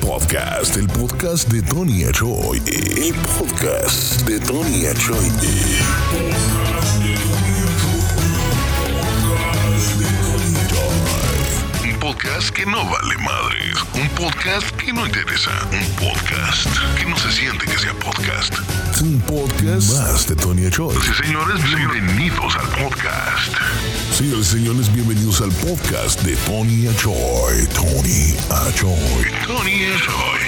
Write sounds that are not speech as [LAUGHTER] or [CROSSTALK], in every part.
Podcast, el podcast de Tony Achoy. El podcast de Tony Achoy. Podcast que no vale madres. Un podcast que no interesa. Un podcast que no se siente que sea podcast. Un podcast más de Tony Achoy. Sí, señores, bienvenidos al podcast. Sí, señores, bienvenidos al podcast de Tony Achoy. Tony Achoy. Tony Achoy.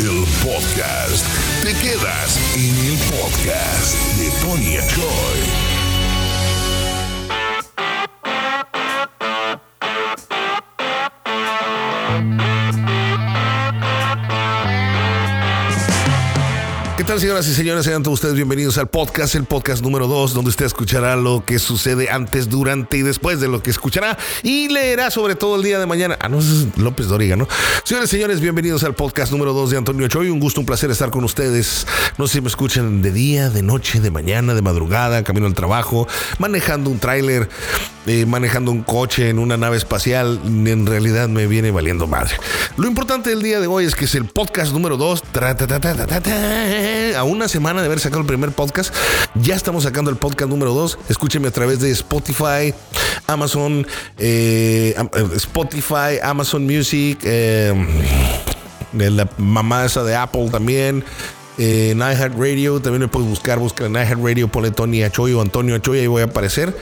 El podcast. Te quedas en el podcast de Tony Achoy. ¿Qué tal, señoras y señores? Sean todos ustedes bienvenidos al podcast, el podcast número 2, donde usted escuchará lo que sucede antes, durante y después de lo que escuchará y leerá sobre todo el día de mañana. Ah, no, es López Doriga, ¿no? Señores y señores, bienvenidos al podcast número 2 de Antonio Choy. Un gusto, un placer estar con ustedes. No sé si me escuchan de día, de noche, de mañana, de madrugada, camino al trabajo, manejando un tráiler, eh, manejando un coche en una nave espacial. En realidad me viene valiendo madre. Lo importante del día de hoy es que es el podcast número 2 a una semana de haber sacado el primer podcast, ya estamos sacando el podcast número 2. Escúcheme a través de Spotify, Amazon, eh, Spotify, Amazon Music, eh, la mamá de Apple también. En iHeartRadio también me puedes buscar, busca en iHeartRadio, ponle Tony Achoy o Antonio Achoy, ahí voy a aparecer.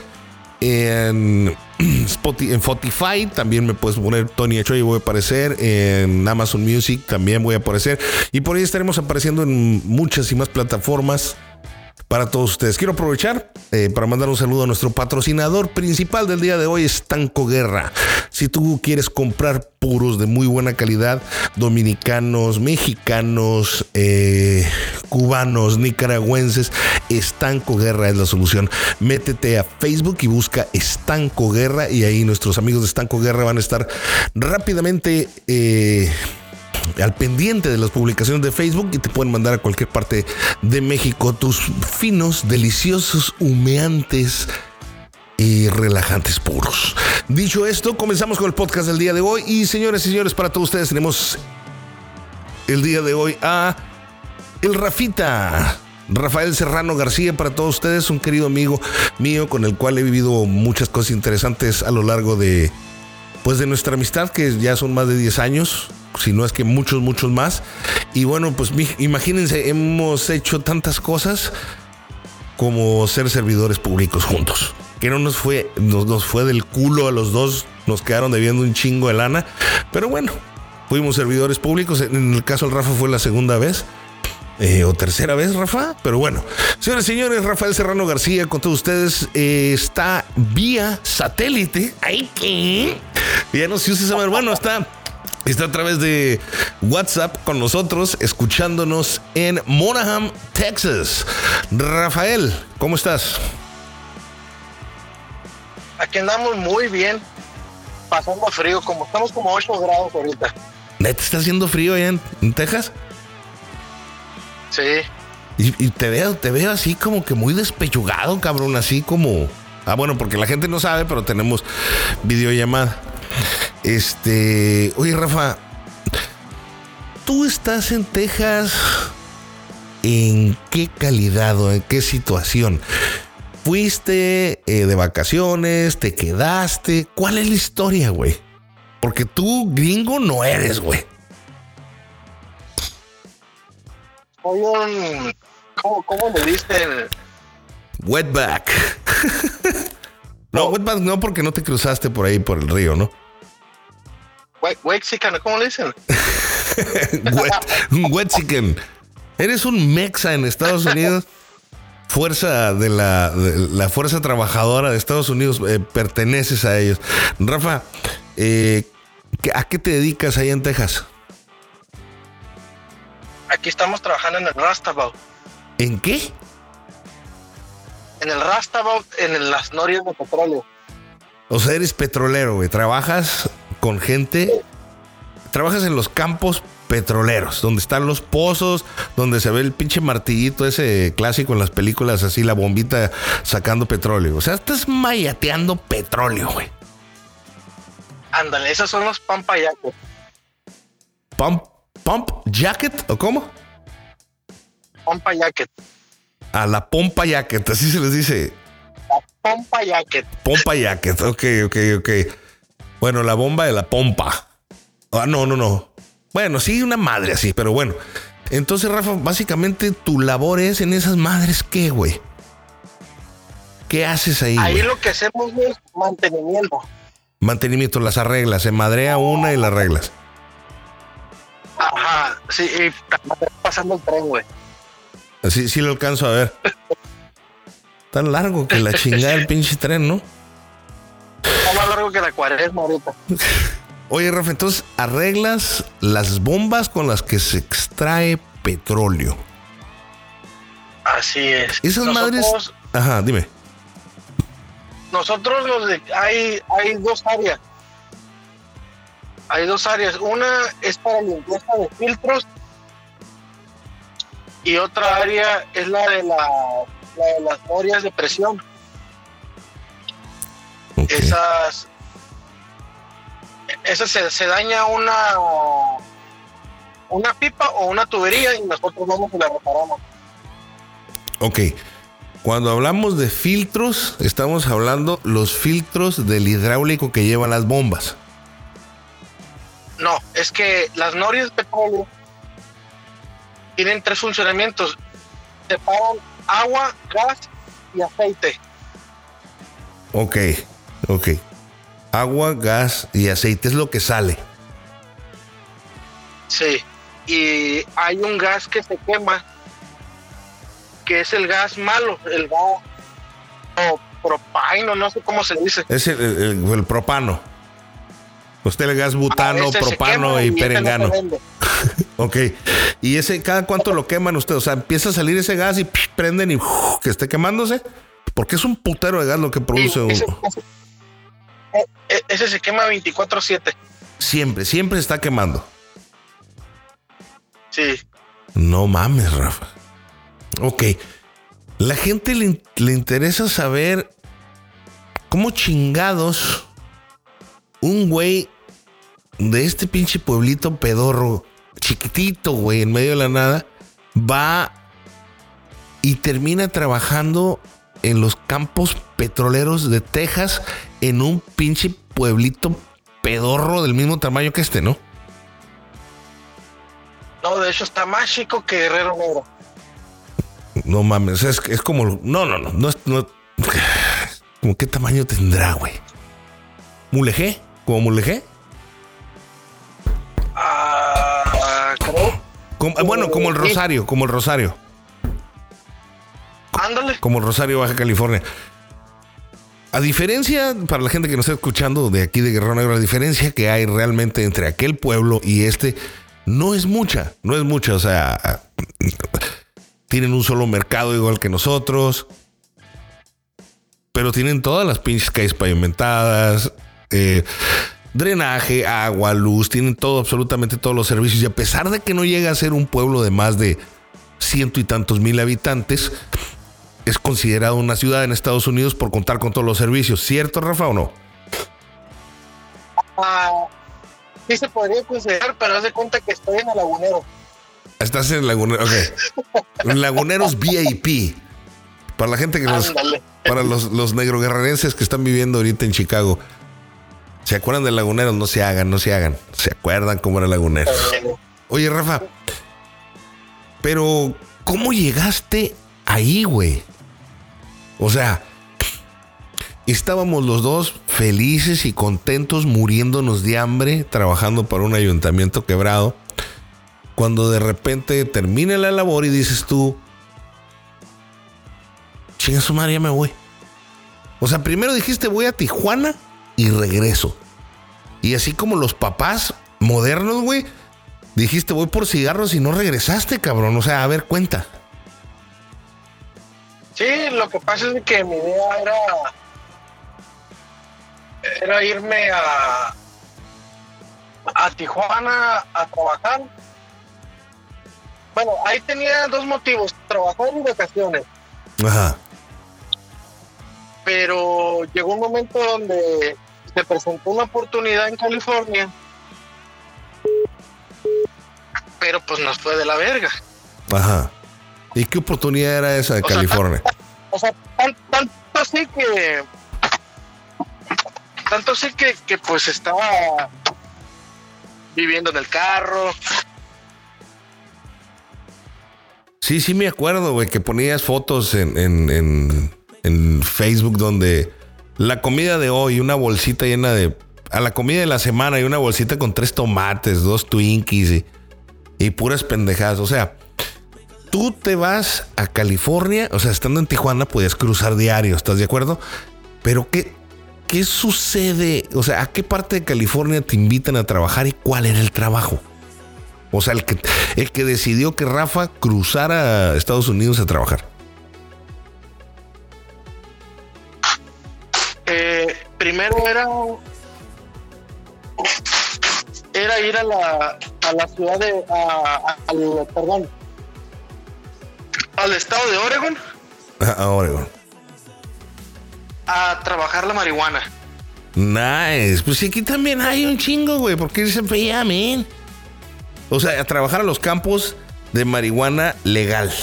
[CLEARS THROAT] En Spotify también me puedes poner Tony Achoy y voy a aparecer. En Amazon Music también voy a aparecer. Y por ahí estaremos apareciendo en muchas y más plataformas para todos ustedes. Quiero aprovechar eh, para mandar un saludo a nuestro patrocinador principal del día de hoy, Estanco Guerra. Si tú quieres comprar puros de muy buena calidad, dominicanos, mexicanos, eh, cubanos, nicaragüenses, Estanco Guerra es la solución. Métete a Facebook y busca Estanco Guerra y ahí nuestros amigos de Estanco Guerra van a estar rápidamente... Eh, al pendiente de las publicaciones de Facebook y te pueden mandar a cualquier parte de México tus finos, deliciosos, humeantes y relajantes puros. Dicho esto, comenzamos con el podcast del día de hoy y señores y señores, para todos ustedes tenemos el día de hoy a el Rafita. Rafael Serrano García, para todos ustedes, un querido amigo mío con el cual he vivido muchas cosas interesantes a lo largo de, pues, de nuestra amistad, que ya son más de 10 años si no es que muchos, muchos más. Y bueno, pues imagínense, hemos hecho tantas cosas como ser servidores públicos juntos. Que no nos fue, nos, fue del culo a los dos, nos quedaron debiendo un chingo de lana. Pero bueno, fuimos servidores públicos. En el caso del Rafa fue la segunda vez. Eh, o tercera vez, Rafa. Pero bueno, señores y señores, Rafael Serrano García con todos ustedes eh, está vía satélite. Ay, ¿qué? Ya no sé si usa ese bueno, está Está a través de WhatsApp con nosotros, escuchándonos en Monaham, Texas. Rafael, ¿cómo estás? Aquí andamos muy bien, pasando frío, como estamos como 8 grados ahorita. ¿Neta está haciendo frío allá en, Texas? Sí. Y, te veo, te veo así como que muy despechugado, cabrón, así como. Ah, bueno, porque la gente no sabe, pero tenemos videollamada. Este, oye Rafa, tú estás en Texas, ¿en qué calidad o en qué situación? ¿Fuiste eh, de vacaciones? ¿Te quedaste? ¿Cuál es la historia, güey? Porque tú gringo no eres, güey. ¿Cómo, cómo le dicen? Wetback. [LAUGHS] no, wetback no, porque no te cruzaste por ahí por el río, ¿no? Wexican, ¿cómo le dicen? [LAUGHS] Wexican. Eres un mexa en Estados Unidos. Fuerza de la, fuerza trabajadora de Estados Unidos, eh, perteneces a ellos. Rafa, eh, ¿a qué te dedicas ahí en Texas? Aquí estamos trabajando en el Rastabout. ¿En qué? En el Rastabout, en las norias de petróleo. O sea, eres petrolero, güey. Trabajas con gente. Trabajas en los campos petroleros, donde están los pozos, donde se ve el pinche martillito ese clásico en las películas, así la bombita sacando petróleo. O sea, estás mayateando petróleo, güey. Ándale, esos son los pampayacos. Pam, pump jacket o cómo? Pompa jacket. A la pompa jacket, así se les dice. La pompa jacket. Pompa jacket, ok, ok, ok. Bueno, la bomba de la pompa. Ah, no, no, no. Bueno, sí, una madre así, pero bueno. Entonces, Rafa, básicamente tu labor es en esas madres, ¿qué, güey? ¿Qué haces ahí? Ahí güey? lo que hacemos es mantenimiento. Mantenimiento, las arreglas, se madrea una y las reglas. Ajá, sí, y pasando el tren, güey. Así sí lo alcanzo a ver. Tan largo que la chingada el pinche tren, ¿no? Está más largo que la cuaresma ahorita. Oye, Rafa, entonces arreglas las bombas con las que se extrae petróleo. Así es. Esas madres. Ajá, dime. Nosotros los de, hay, hay dos áreas. Hay dos áreas. Una es para limpieza de filtros y otra área es la de la, la de las norias de presión. Esas, esas se, se daña una una pipa o una tubería y nosotros vamos y la reparamos. Ok. Cuando hablamos de filtros, estamos hablando los filtros del hidráulico que llevan las bombas. No, es que las norias de petróleo tienen tres funcionamientos. Separan agua, gas y aceite. Ok, ok. Agua, gas y aceite es lo que sale. Sí. Y hay un gas que se quema, que es el gas malo, el gas o propano, no sé cómo se dice. Es el, el- el propano. Usted el gas butano, Ah, propano y no se perengano. vende. [LAUGHS] Ok. ¿Y ese cada cuánto lo queman ustedes? O sea, empieza a salir ese gas y ¡psh! prenden y que esté quemándose. Porque es un putero de gas lo que produce Y ese, uno. ese- ese se quema 24/7. Siempre, siempre está quemando. Sí. No mames, Rafa. Ok. La gente le, le interesa saber cómo chingados un güey de este pinche pueblito pedorro, chiquitito, güey, en medio de la nada, va y termina trabajando en los campos petroleros de Texas en un pinche pueblito pedorro del mismo tamaño que este, ¿no? No, de hecho está más chico que Guerrero Negro. No mames, es, es como. No, no, no. No es. No, ¿Cómo qué tamaño tendrá, güey? ¿Mulegé? ¿Como mulegé? Como- bueno, como el Sí. Rosario, como el Rosario. Ándale. Como el Rosario, Baja California. A diferencia, para la gente que nos está escuchando de aquí de Guerrero Negro, la diferencia que hay realmente entre aquel pueblo y este no es mucha, no es mucha. O sea, tienen un solo mercado igual que nosotros, pero tienen todas las pinches calles pavimentadas, eh, drenaje, agua, luz, tienen todo, absolutamente todos los servicios. Y a pesar de que no llega a ser un pueblo de más de ciento y tantos mil habitantes, es considerado una ciudad en Estados Unidos por contar con todos los servicios. ¿Cierto, Rafa, o no? Ah, sí se podría considerar, pero haz de cuenta que estoy en el lagunero. Estás en Lagunero, ok. [LAUGHS] Laguneros VIP. Para la gente que nos, para los, los negroguerrerenses que están viviendo ahorita en Chicago. ¿Se acuerdan de Laguneros? No se hagan, no se hagan. ¿Se acuerdan cómo era Laguneros? Eh, Oye, Rafa, pero ¿cómo llegaste ahí, güey? O sea, estábamos los dos felices y contentos, muriéndonos de hambre, trabajando para un ayuntamiento quebrado, cuando de repente termina la labor y dices tú, chinga su madre, ya me voy. O sea, primero dijiste voy a Tijuana y regreso. Y así como los papás modernos, güey, dijiste voy por cigarros y no regresaste, cabrón. O sea, a ver, cuenta. Sí, lo que pasa es que mi idea era era irme a a Tijuana a trabajar. Bueno, ahí tenía dos motivos, trabajar y vacaciones. Ajá. Pero llegó un momento donde se presentó una oportunidad en California. pero pues nos fue de la verga. Ajá. ¿Y qué oportunidad era esa de California? o sea, tanto así que. Tanto así que, que pues estaba viviendo en el carro. Sí, sí me acuerdo, güey, que ponías fotos en, en, en, Facebook donde la comida de hoy, una bolsita llena de... A la comida de la semana y una bolsita con tres tomates, dos Twinkies y, y puras pendejadas. O sea, tú te vas a California, o sea, estando en Tijuana podías cruzar diario, ¿estás de acuerdo? Pero ¿qué, ¿qué sucede? O sea, ¿a qué parte de California te invitan a trabajar y cuál era el trabajo? O sea, el que, el que decidió que Rafa cruzara a Estados Unidos a trabajar. Primero era era ir a la, a la ciudad de al, perdón al estado de Oregon. [LAUGHS] A Oregon. A trabajar la marihuana. Nice. Pues aquí también hay un chingo güey porque se veía men o sea, a trabajar a los campos de marihuana legal.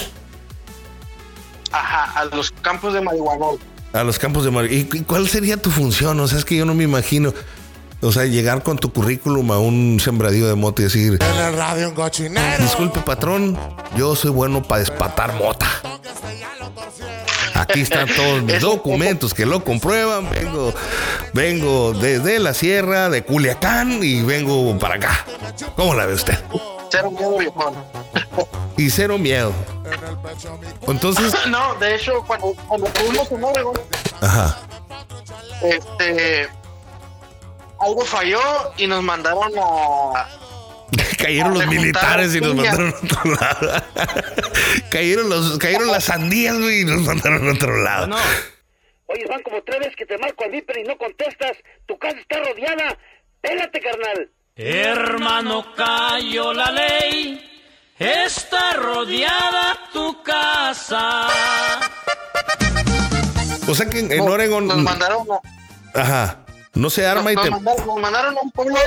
Ajá, a los campos de marihuana. A los campos de marihuana. ¿Y cuál sería tu función? O sea, es que yo no me imagino. O sea, llegar con tu currículum a un sembradío de moto y decir... En el radio un cochinero. Disculpe, patrón, yo soy bueno para despatar mota. Aquí están todos mis documentos que lo comprueban. Vengo, vengo desde la sierra de Culiacán y vengo para acá. ¿Cómo la ve usted? Cero miedo, viejo. Y cero miedo. Entonces. [LAUGHS] No, de hecho, cuando, cuando fuimos en Oregon, Ajá. este. Algo falló y nos mandaron a cayeron los militares y nos mandaron a otro lado. [LAUGHS] cayeron, los, cayeron las sandías, y nos mandaron a otro lado. No. Oye, van como tres veces que te marco al viper y no contestas. Tu casa está rodeada. Pélate, carnal. Hermano, cayó la ley. Está rodeada tu casa. O sea que en, Oregon. Nos mandaron. Ajá. No se arma y te. Mandaron, nos mandaron a un pueblo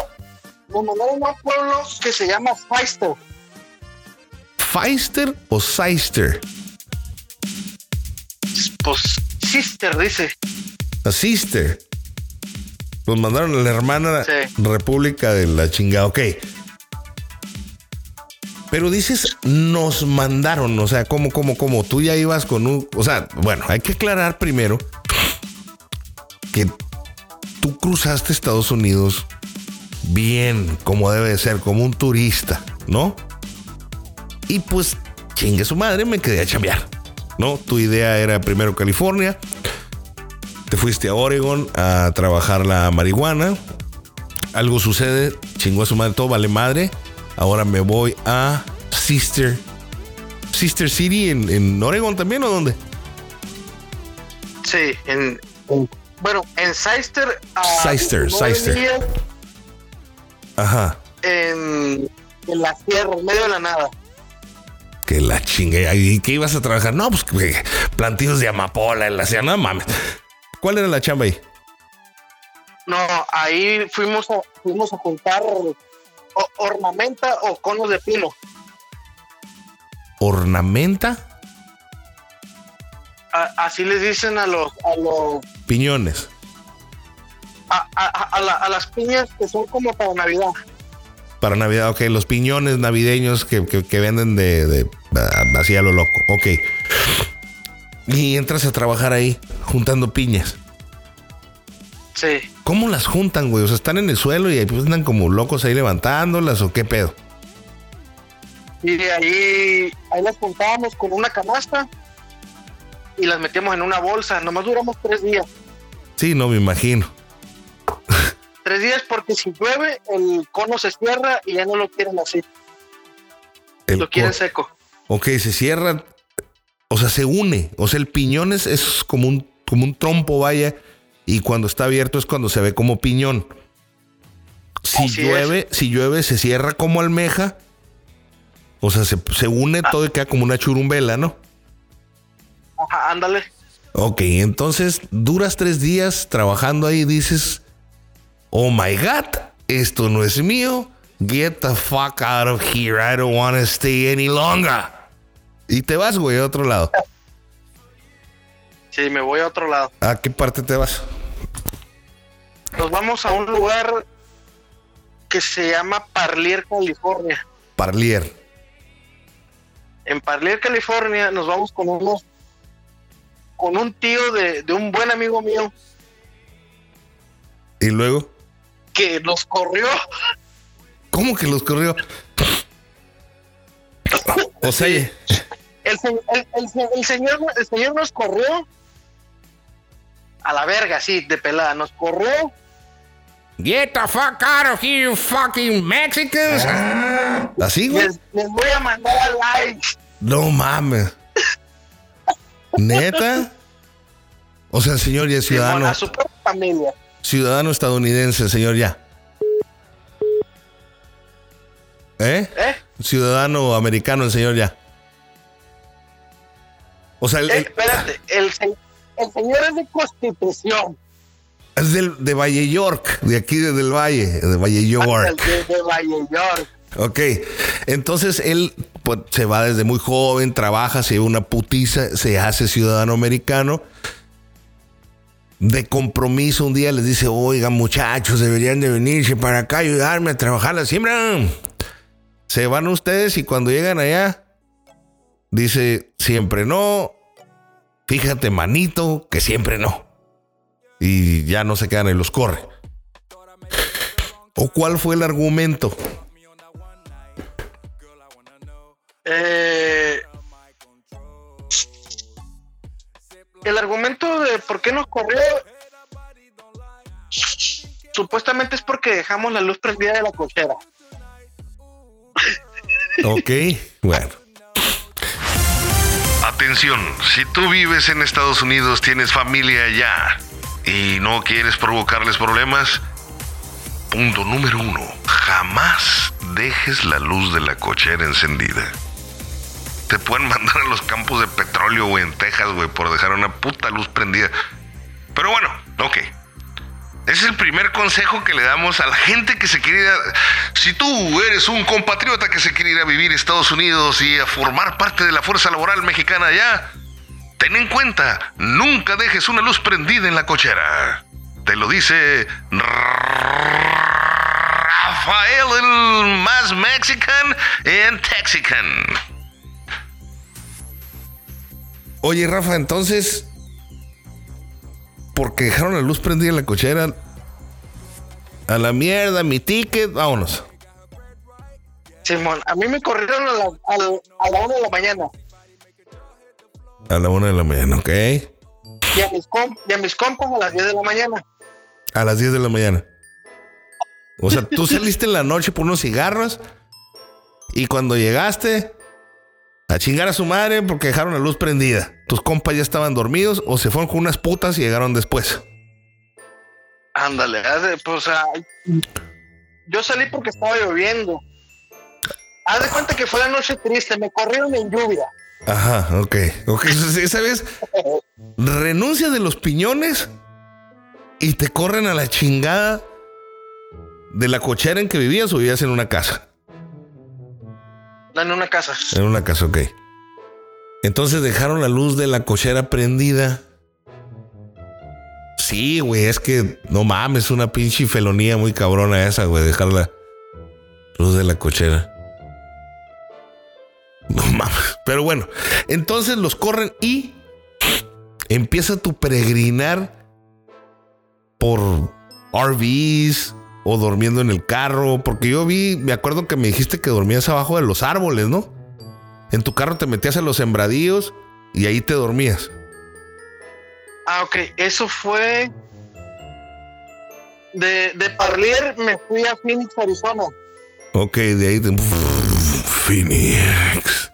nos mandaron a un pueblo que se llama Feister. ¿Feister o Seister? Pues Sister, dice. A Sister. Nos mandaron a la hermana República de la chingada. Ok. Pero dices, nos mandaron, o sea, ¿cómo, cómo, cómo? Tú ya ibas con un. O sea, bueno, hay que aclarar primero que tú cruzaste Estados Unidos bien, como debe de ser, como un turista, ¿no? Y pues, chingue su madre, me quedé a chambear, ¿no? Tu idea era primero California, te fuiste a Oregon a trabajar la marihuana, algo sucede, chingó a su madre, todo vale madre, ahora me voy a Sister, Sister City en, en Oregon también, ¿o dónde? Sí, en, bueno, en Sister. Sister, Sister. Ajá. En, la sierra, en medio de la nada. Que la chingue. ¿Y qué ibas a trabajar? No, pues plantillos de amapola en la sierra. No mames. ¿Cuál era la chamba ahí? No, ahí fuimos a, fuimos a juntar ornamenta o conos de pino. ¿Ornamenta? así les dicen a los, a los piñones a, las piñas que son como para Navidad. Para Navidad, ok. Los piñones navideños que, venden de, de así a lo loco. Ok. Y entras a trabajar ahí, juntando piñas. Sí. ¿Cómo las juntan, güey? O sea, están en el suelo y pues andan como locos ahí levantándolas o qué pedo. Y de ahí, ahí las juntábamos con una canasta y las metíamos en una bolsa. Nomás duramos tres días. Sí, no me imagino. [LAUGHS] Tres días porque si llueve el cono se cierra y ya no lo quieren así. lo quieren seco. Ok, se cierra, o sea, se une. O sea, el piñón es, como, un, como un trompo, vaya, y cuando está abierto es cuando se ve como piñón. Si llueve, si llueve, se cierra como almeja. O sea, se, une ah. todo y queda como una churumbela, ¿no? Ajá, ándale. Ok, entonces duras tres días trabajando ahí y dices, oh my god, esto no es mío, Get the fuck out of here. I don't want to stay any longer. Y te vas, güey, a otro lado. Sí, me voy a otro lado. ¿A qué parte te vas? Nos vamos a un lugar que se llama Parlier, California. Parlier. En Parlier, California, nos vamos con unos con un tío de, de un buen amigo mío ¿Y luego? que nos corrió. ¿Cómo que los corrió? O sea, El, se- el- el se- el señor, el señor nos corrió a la verga, sí, de pelada. Nos corrió Get the fuck out of here, you fucking Mexicans. ¿Así, güey? Les, les voy a mandar a like. No mames. ¿Neta? O sea, el señor ya es ciudadano, A su propia familia. ciudadano estadounidense, señor ya. ¿Eh? ¿Eh? Ciudadano americano, el señor ya. O sea, el- Eh, el- espérate, el, se- el señor es de Constitución. es del, de Valle York, de aquí desde el Valle, de Valle York. De, de Valle York. Ok, entonces él pues, se va desde muy joven, trabaja, se lleva una putiza, se hace ciudadano americano. De compromiso un día les dice, oigan muchachos, deberían de venirse para acá, ayudarme a trabajar la siembra. Se van ustedes y cuando llegan allá, dice, siempre no, fíjate manito, que siempre no. Y ya no se quedan y los corre. ¿O cuál fue el argumento? Eh, el argumento de por qué nos corrió supuestamente es porque dejamos la luz prendida de la cochera. Ok, bueno. Atención, si tú vives en Estados Unidos, tienes familia allá y no quieres provocarles problemas, punto número uno, jamás dejes la luz de la cochera encendida. Te pueden [LAUGHS] mandar a los campos de petróleo, güey, en Texas, güey, por dejar una puta luz prendida. Pero bueno, ok. Es el primer consejo que le damos a la gente que se quiere ir a... Si tú eres un compatriota que se quiere ir a vivir a Estados Unidos y a formar parte de la fuerza laboral mexicana allá, ten en cuenta, nunca dejes una luz prendida en la cochera. Te lo dice Rafael, el más mexican en Texican. Oye, Rafa, entonces porque dejaron la luz prendida en la cochera. A la mierda, mi ticket, vámonos. Simón, a mí me corrieron a la, a la- a la una de la mañana A la una de la mañana, ok. y a mis, com- y a mis compas a las 10 de la mañana. A las 10 de la mañana. O sea, tú [LAUGHS] saliste en la noche por unos cigarros y cuando llegaste a chingar a su madre porque dejaron la luz prendida. Tus compas ya estaban dormidos o se fueron con unas putas y llegaron después. Ándale, pues, yo salí porque estaba lloviendo. Haz de cuenta que fue la noche triste, me corrieron en lluvia. Ajá, ok. Ok, [LAUGHS] esa vez renuncia de los piñones y te corren a la chingada de la cochera en que vivías o vivías en una casa. En una casa. En una casa, ok. Entonces dejaron la luz de la cochera prendida. Sí, güey, es que no mames, una pinche felonía muy cabrona esa, güey, dejar la luz de la cochera. No mames. Pero bueno, entonces los corren y empieza tu peregrinar por RVs o durmiendo en el carro, porque yo vi, me acuerdo que me dijiste que dormías abajo de los árboles, ¿no? En tu carro te metías a los sembradíos y ahí te dormías. Ah, ok, eso fue. De, de Parlier me fui a Phoenix, Arizona. Ok, de ahí te... Phoenix.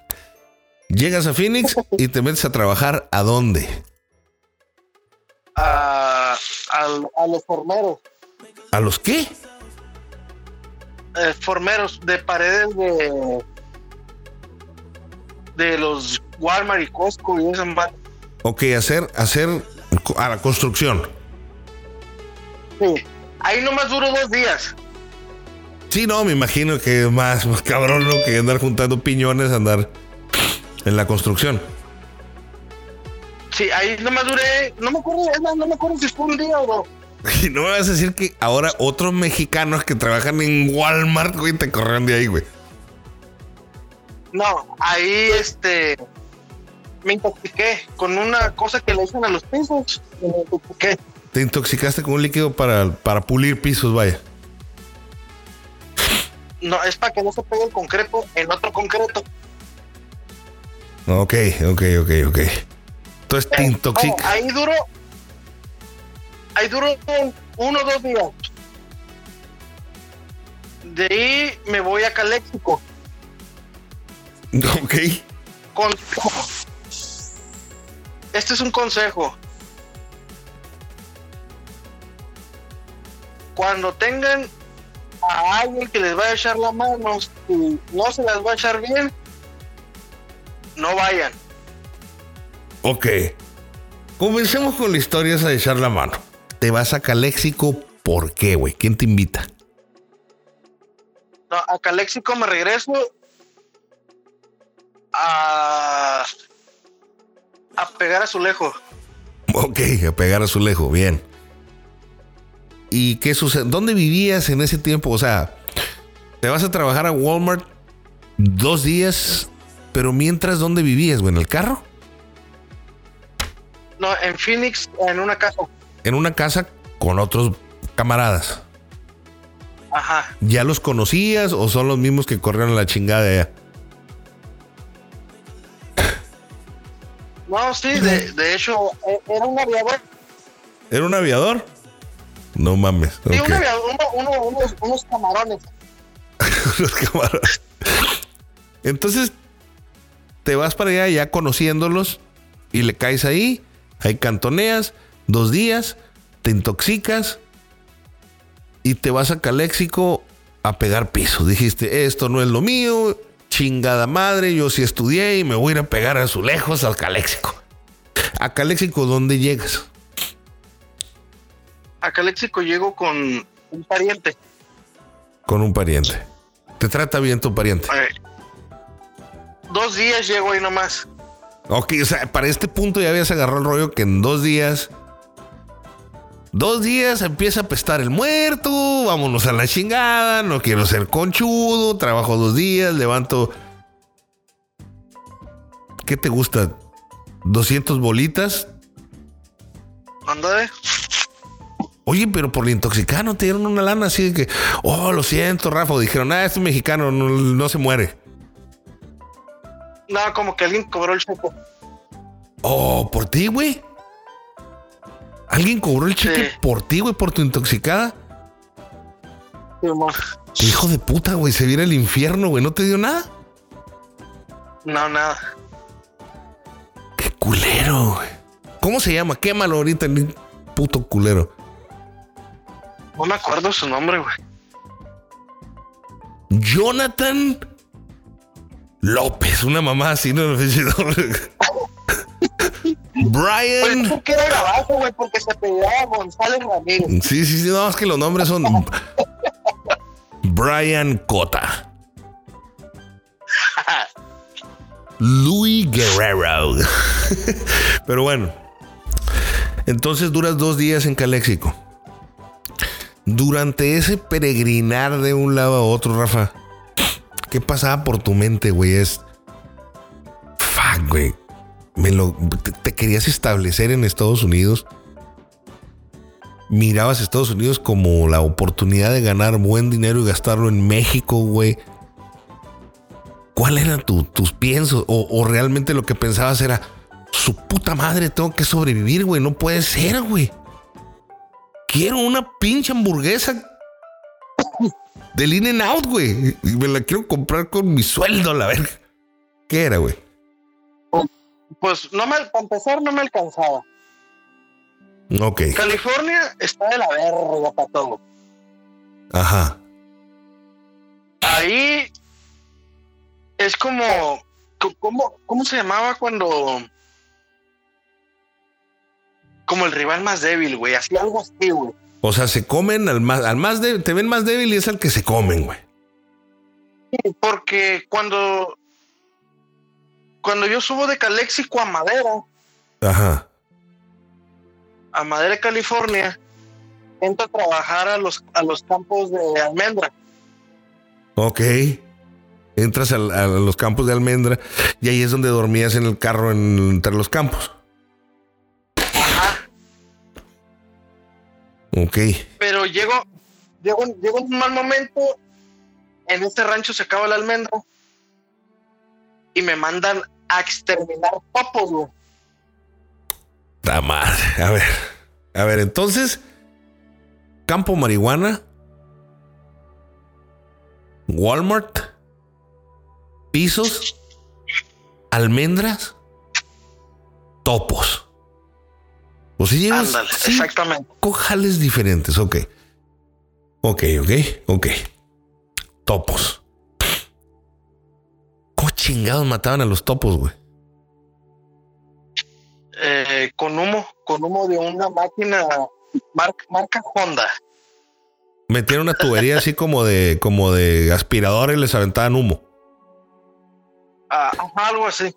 Llegas a Phoenix y te metes a trabajar a dónde? A, al- a los formeros. ¿A los qué? eh, formeros de paredes de. De los Walmart y Costco y esa madre. Ok, hacer, hacer a la construcción. Sí. Ahí nomás duró dos días. Sí, no, me imagino que es más, más [LAUGHS] cabrón ¿no? que andar juntando piñones, andar en la construcción. Sí, ahí nomás duré, no me acuerdo, no me acuerdo si fue un día o dos. [LAUGHS] Y no me vas a decir que ahora otros mexicanos que trabajan en Walmart, güey, te corrieron de ahí, güey. No, ahí este me intoxiqué con una cosa que le echan a los pisos. Me intoxiqué. Te intoxicaste con un líquido para, para pulir pisos, vaya. No, es para que no se pegue el concreto en otro concreto. Ok, ok, ok, ok. Entonces te No, intoxicas. ahí duró. Ahí duró uno o dos días. De ahí me voy a Caléxico. Ok. Con... Este es un consejo. Cuando tengan a alguien que les va a echar la mano y no se las va a echar bien, no vayan. Ok. Comencemos con la historia esa de echar la mano. Te vas a Caléxico, ¿por qué, güey? ¿Quién te invita? No, a Caléxico me regreso a, a pegar a su lejos. Ok, a pegar a su lejos, bien. ¿Y qué sucede? ¿Dónde vivías en ese tiempo? O sea, te vas a trabajar a Walmart dos días, pero mientras, ¿dónde vivías, güey? ¿En el carro? No, en Phoenix, en una casa. En una casa con otros camaradas. Ajá. ¿Ya los conocías o son los mismos que corrieron la chingada de allá? No, sí, de, de hecho, e- era un aviador. ¿Era un aviador? No mames. Sí, ok. un aviador, uno- uno- unos, unos camarones. [LAUGHS] Los camarones. Entonces, te vas para allá ya conociéndolos y le caes ahí, ahí cantoneas, dos días, te intoxicas y te vas a Caléxico a pegar piso. Dijiste, esto no es lo mío, chingada madre, yo sí estudié y me voy a ir a pegar a su lejos al Caléxico. A Caléxico, ¿dónde llegas? A Caléxico llego con un pariente. Con un pariente. ¿Te trata bien tu pariente? Eh, dos días llego ahí nomás. Ok, o sea, para este punto ya habías agarrado el rollo que en dos días. Dos días empieza a pestar el muerto. Vámonos a la chingada. No quiero ser conchudo. Trabajo dos días. Levanto. ¿Qué te gusta? ¿200 bolitas? Ándale. Oye, pero por la intoxicada no te dieron una lana así de que, oh, lo siento, Rafa. Dijeron, ah, este mexicano no, no se muere. No, como que alguien cobró el cheque. Oh, por ti, güey. ¿Alguien cobró el cheque Sí. por ti, güey, por tu intoxicada? Sí, mo. Qué Hijo de puta, güey, se viene el infierno, güey. ¿No te dio nada? No, nada. Qué culero, güey. ¿Cómo se llama? Quémalo ahorita, el puto culero. No me acuerdo su nombre, güey. Jonathan López, una mamá así, ¿no? [LAUGHS] Pues Brian. ¿por qué era abajo, güey? Porque se pedía González Ramírez. Sí, sí, sí, no, es que los nombres son [LAUGHS] Brian Cota. Louis Guerrero. [LAUGHS] Pero bueno. Entonces duras dos días en Caléxico. Durante ese peregrinar de un lado a otro, Rafa, ¿qué pasaba por tu mente, güey? Es. Fuck, güey. Me lo, te, querías establecer en Estados Unidos. Mirabas a Estados Unidos como la oportunidad de ganar buen dinero y gastarlo en México, güey. ¿Cuál eran tu- tus piensos? O, realmente lo que pensabas era, su puta madre, tengo que sobrevivir, güey. No puede ser, güey. Quiero una pinche hamburguesa del In Out, güey. Y me la quiero comprar con mi sueldo, la verga. ¿Qué era, güey? Pues no me, para empezar, no me alcanzaba. Ok. California está de la verga para todo. Ajá. Ahí es como, co- ¿cómo, ¿cómo se llamaba cuando? Como el rival más débil, güey. Así algo así, güey. O sea, se comen al más, al más débil, te ven más débil y es al que se comen, güey. Porque cuando, cuando yo subo de Caléxico a Madera, Ajá. a Madera, California, entro a trabajar a los, a los campos de almendra. Ok. Entras a, los campos de almendra y ahí es donde dormías en el carro en- entre los campos. Ok. Pero llego, llego, llego en un mal momento, en este rancho se acaba la almendra y me mandan a exterminar topos, güey. La madre. A ver. A ver, entonces. Campo marihuana. Walmart. Pisos. Almendras. Topos. O sea, llevas Ándale, exactamente. jales diferentes. Ok. Ok, ok, ok. Topos. ¿Cómo chingados mataban a los topos, güey? Eh, con humo, con humo de una máquina marca, marca Honda. Metían una tubería así como de, como de aspiradora y les aventaban humo. Ah, algo así.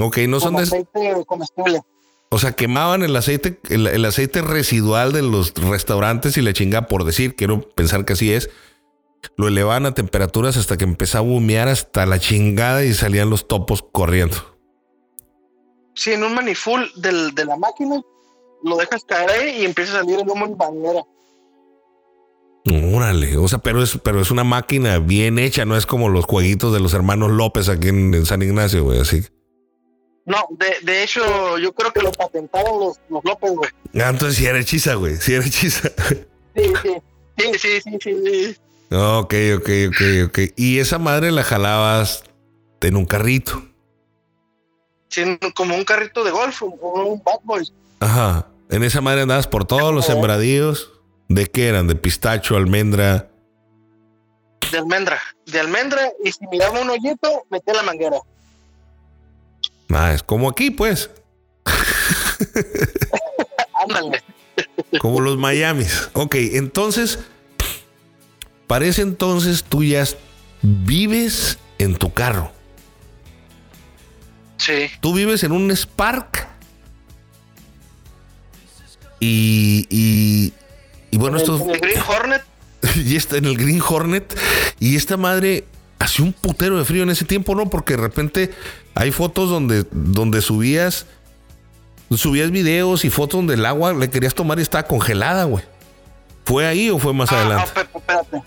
Ok, no son de, aceite comestible. o sea, quemaban el aceite, el, el aceite residual de los restaurantes y la chingada por decir, quiero pensar que así es. Lo elevaban a temperaturas hasta que empezaba a humear hasta la chingada y salían los topos corriendo. Sí, en un maniful del, de la máquina, lo dejas caer y empieza a salir el humo en bañera. Órale, o sea, pero es, pero es una máquina bien hecha, no es como los jueguitos de los hermanos López aquí en, en San Ignacio, güey, así. No, de, de hecho, yo creo que lo patentaron los, los López, güey. Ah, entonces sí era hechiza, güey, sí era hechiza. Sí. Sí, sí, sí, sí, sí. Ok, ok, ok, ok. Y esa madre la jalabas en un carrito. Sí, como un carrito de golf, un, un bad boy. Ajá. En esa madre andabas por todos los sembradíos. ¿De qué eran? ¿De pistacho, almendra? De almendra. De almendra, y si miraba un hoyito, metía la manguera. Ah, es como aquí, pues. [LAUGHS] Ándale. Como los Miamis. Ok, entonces, parece entonces tú ya vives en tu carro. Sí. Tú vives en un Spark. Y, y, y bueno, esto en el Green Hornet, [LAUGHS] y está en el Green Hornet. Y esta madre hacía un putero de frío en ese tiempo, ¿no? Porque de repente hay fotos donde, donde subías, subías videos y fotos donde el agua le querías tomar y estaba congelada, güey. ¿Fue ahí o fue más Ah, adelante? pe- espérate.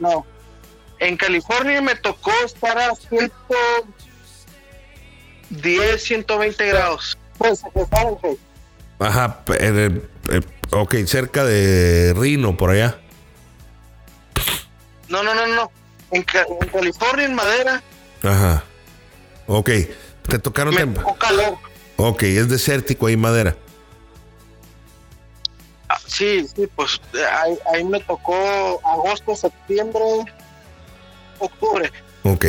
No. En California me tocó estar a 110, 120 grados. Pues. Ajá, pe- eh, eh, ok, cerca de Rino, por allá. No, no, no, no. En, en California, en madera, Ajá. Ok, te tocaron me tocó calor. Ok, es desértico ahí madera. Sí, sí, pues eh, ahí, ahí me tocó agosto, septiembre, octubre. Ok.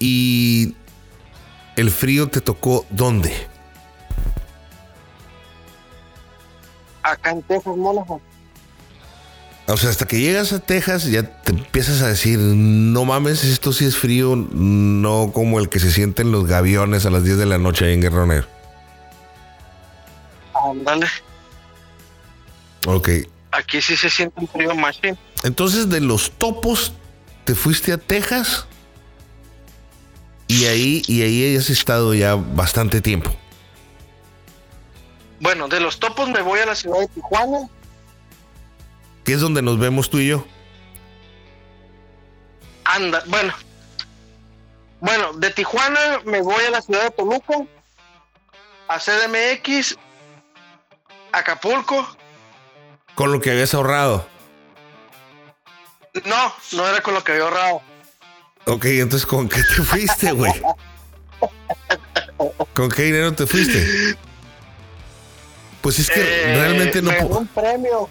¿Y el frío te tocó dónde? Acá en Texas, Monaco. O sea, hasta que llegas a Texas ya te empiezas a decir, no mames, esto sí es frío, no como el que se siente en los gaviones a las 10 de la noche ahí en Guerrero. Ándale. Ok. Aquí sí se siente un frío machine. Entonces de los topos te fuiste a Texas y ahí, y ahí has estado ya bastante tiempo. Bueno, de los topos me voy a la ciudad de Tijuana. Que es donde nos vemos tú y yo. Anda, bueno. Bueno, de Tijuana me voy a la ciudad de Toluca, a CDMX, Acapulco. Con lo que habías ahorrado. No, no era con lo que había ahorrado. Ok, entonces ¿con qué te fuiste, güey? ¿Con qué dinero te fuiste? Pues es que Eh, realmente no... ganó un premio.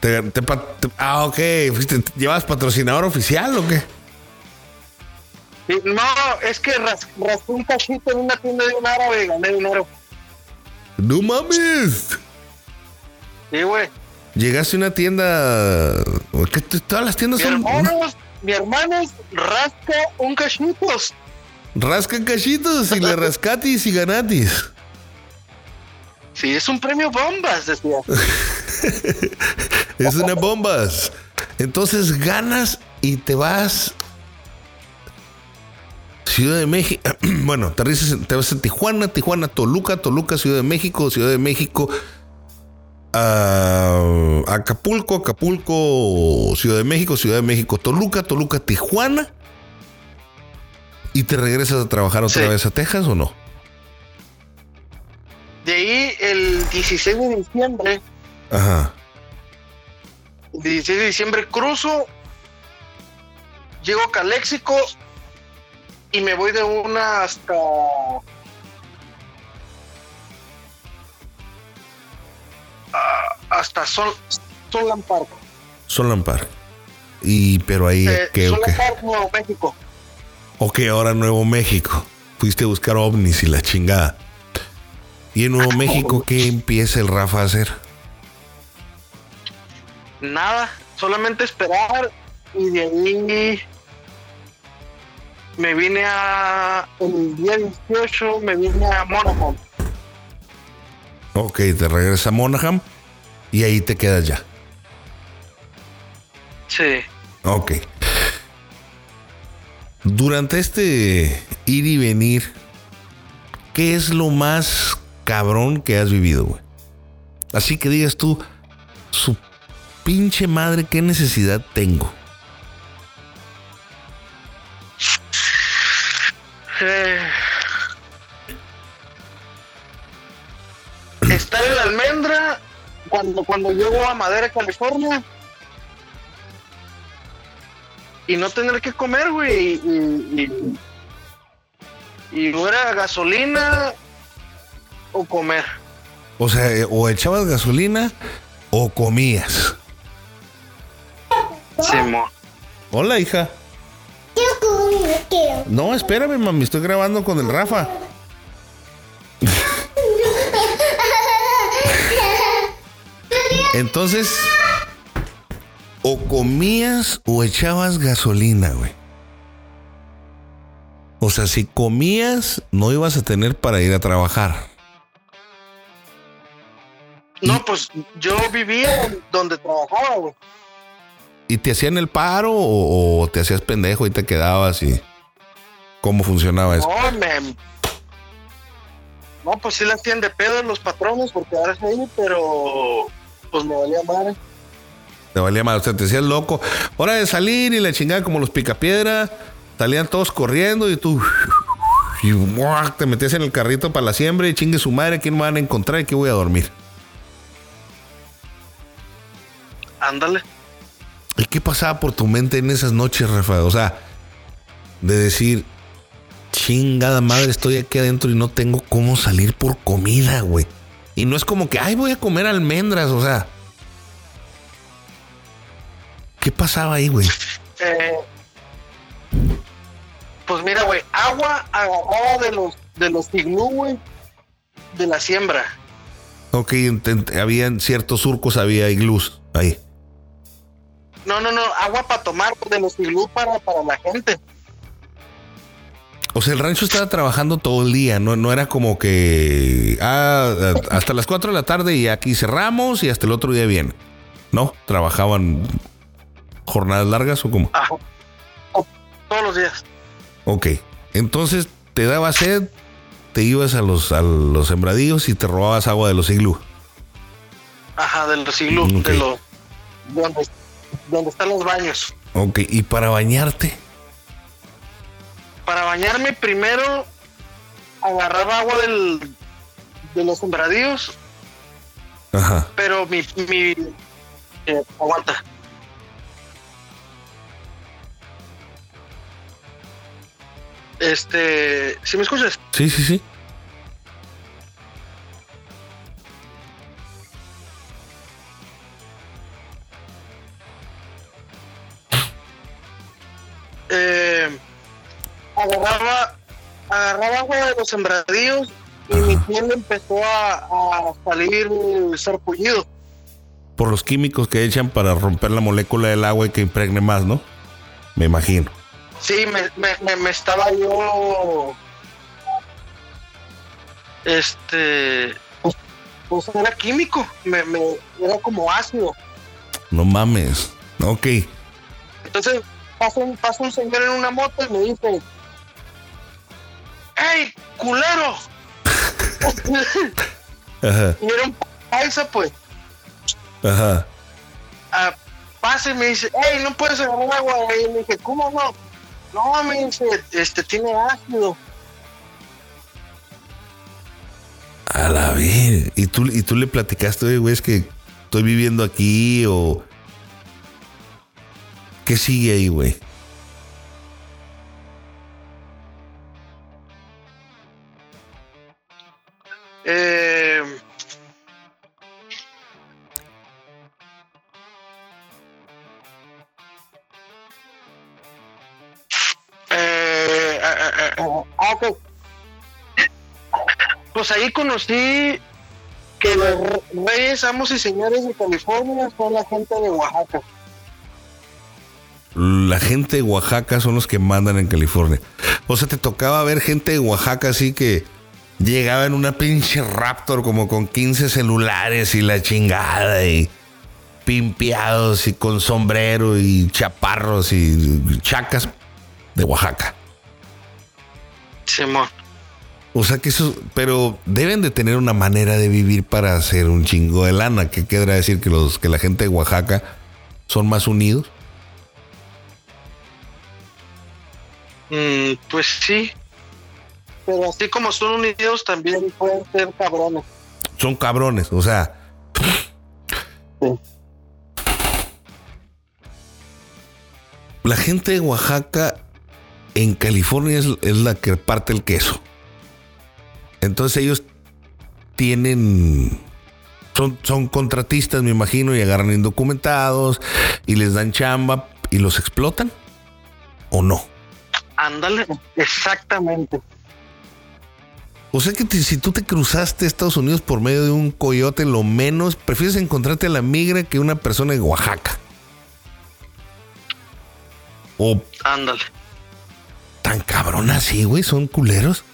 Te- te te- ah, ok. Fuiste, ¿Llevas patrocinador oficial o qué? No, es que ras- raspé un cachito en una tienda de un árabe y gané dinero. ¡No mames! Sí, güey. Llegaste a una tienda. ¿qué t- todas las tiendas Mi son. hermano, mi hermano rasca un cachitos. Rascan cachitos y le rascatis y ganatis. Sí, es un premio bombas, decía. [LAUGHS] Es una bombas. Entonces ganas y te vas. Ciudad de México. [CLEARS THROAT] Bueno, te, te vas a Tijuana, Tijuana, Toluca, Toluca, Ciudad de México, Ciudad de México. A Acapulco, Acapulco, Ciudad de México, Ciudad de México, Toluca, Toluca, Tijuana. ¿Y te regresas a trabajar otra Sí. vez a Texas o no? De ahí, el 16 de diciembre, Ajá. el 16 de diciembre cruzo, llego a Caléxico y me voy de una hasta... hasta Sol, Solán Park. Park. Y pero ahí, Eh. Park, Nuevo México. Ok, ahora Nuevo México. Fuiste a buscar ovnis y la chingada. Y en Nuevo [LAUGHS] México, ¿qué empieza el Rafa a hacer? Nada, solamente esperar y de ahí me vine a el día 18 me vine a Mónaco. Ok, te regresas a Monaghan y ahí te quedas ya. Sí. Ok. Durante este ir y venir, ¿qué es lo más cabrón que has vivido, güey? Así que digas tú, su pinche madre, ¿qué necesidad tengo? Eh, estar en la almendra cuando cuando llego a Madera, California y no tener que comer, güey, y, y, y, y no era gasolina o comer. O sea, eh, o echabas gasolina o comías. Simón. Hola, hija. No, espérame, mami, estoy grabando con el Rafa. Entonces, o comías o echabas gasolina, güey. O sea, si comías, no ibas a tener para ir a trabajar. No, pues yo vivía donde trabajaba, güey. ¿Y te hacían el paro o, o te hacías pendejo y te quedabas y cómo funcionaba eso? No, me... No, pues sí la hacían de pedo los patrones por quedarse ahí, pero pues me valía madre. Te valía mal, o sea, te decías loco. Hora de salir y la chingada como los picapiedra. Salían todos corriendo y tú. Y ¡buah! te metías en el carrito para la siembra y chingue su madre, ¿quién me van a encontrar y qué voy a dormir? Ándale. ¿Y qué pasaba por tu mente en esas noches, Rafa? O sea, de decir, chingada madre, estoy aquí adentro y no tengo cómo salir por comida, güey. Y no es como que, ay, voy a comer almendras, o sea. ¿Qué pasaba ahí, güey? Eh, pues mira, güey, agua agarrada de los de los iglú, güey, de la siembra. Ok, habían ciertos surcos, había iglús ahí. No, no, no, agua para tomar de los iglú para, para la gente. O sea, el rancho estaba trabajando todo el día, no, no era como que ah, hasta las 4 de la tarde y aquí cerramos y hasta el otro día bien. No, trabajaban jornadas largas o como. Ajá. O- Todos los días. Ok, entonces te daba sed, te ibas a los, a los sembradíos y te robabas agua de los iglú. Ajá, de los iglú, Ok. de los donde, donde están los baños. Ok, y para bañarte. Para bañarme primero agarraba agua del de los sembradíos, Ajá. pero mi mi eh, aguanta. Este, si me escuchas? Sí, sí, sí. eh, agarraba, agarraba agua de los sembradíos y mi piel empezó a, a salir sarpullido. Por los químicos que echan para romper la molécula del agua y que impregne más, ¿no? Me imagino. Sí, me, me, me, me estaba yo. Este. Pues, pues era químico. Me, me, era como ácido. No mames. Ok. Entonces pasa un, pasa un señor en una moto y me dice: ¡Ey, culero! Ajá. y era un paisa, pues. Ajá. Ah, pasa y me dice: ¡Ey, no puedes agarrar agua! Y le dije: ¿Cómo no? No, me dice: Este tiene ácido. A la ver. ¿Y tú, y tú le platicaste, güey, es que estoy viviendo aquí o. ¿Qué sigue ahí, güey? Pues ahí conocí que los re- reyes, amos y señores de California son la gente de Oaxaca. La gente de Oaxaca son los que mandan en California. O sea, te tocaba ver gente de Oaxaca así que llegaba en una pinche Raptor como con 15 celulares y la chingada y pimpeados y con sombrero y chaparros y chacas de Oaxaca. Simón. O sea que eso, pero deben de tener una manera de vivir para hacer un chingo de lana. ¿Qué querrá decir que los que la gente de Oaxaca son más unidos? Mm, pues sí. Pero así como son unidos, también pueden ser cabrones. Son cabrones, o sea. Sí. La gente de Oaxaca en California es, es la que parte el queso. Entonces ellos tienen. Son, son contratistas, me imagino, y agarran indocumentados y les dan chamba y los explotan. ¿O no? Ándale, exactamente. O sea que te- si tú te cruzaste a Estados Unidos por medio de un coyote, lo menos prefieres encontrarte a la migra que una persona de Oaxaca. O Ándale. tan cabrón así, güey, son culeros.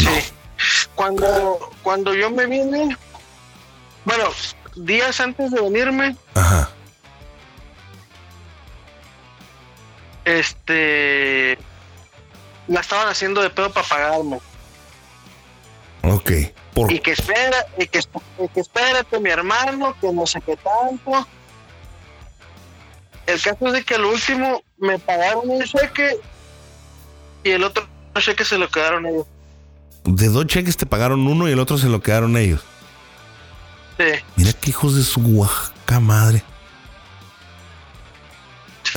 Sí. Cuando, cuando yo me vine, bueno, días antes de venirme, Ajá. este, la estaban haciendo de pedo para pagarme. Ok. Por, Y que espera, y que, y que espérate, mi hermano, que no sé qué tanto. El caso es de que al último me pagaron un cheque y el otro cheque se lo quedaron ellos. De dos cheques te pagaron uno y el otro se lo quedaron ellos. Sí, Mira qué hijos de su Oaxaca madre.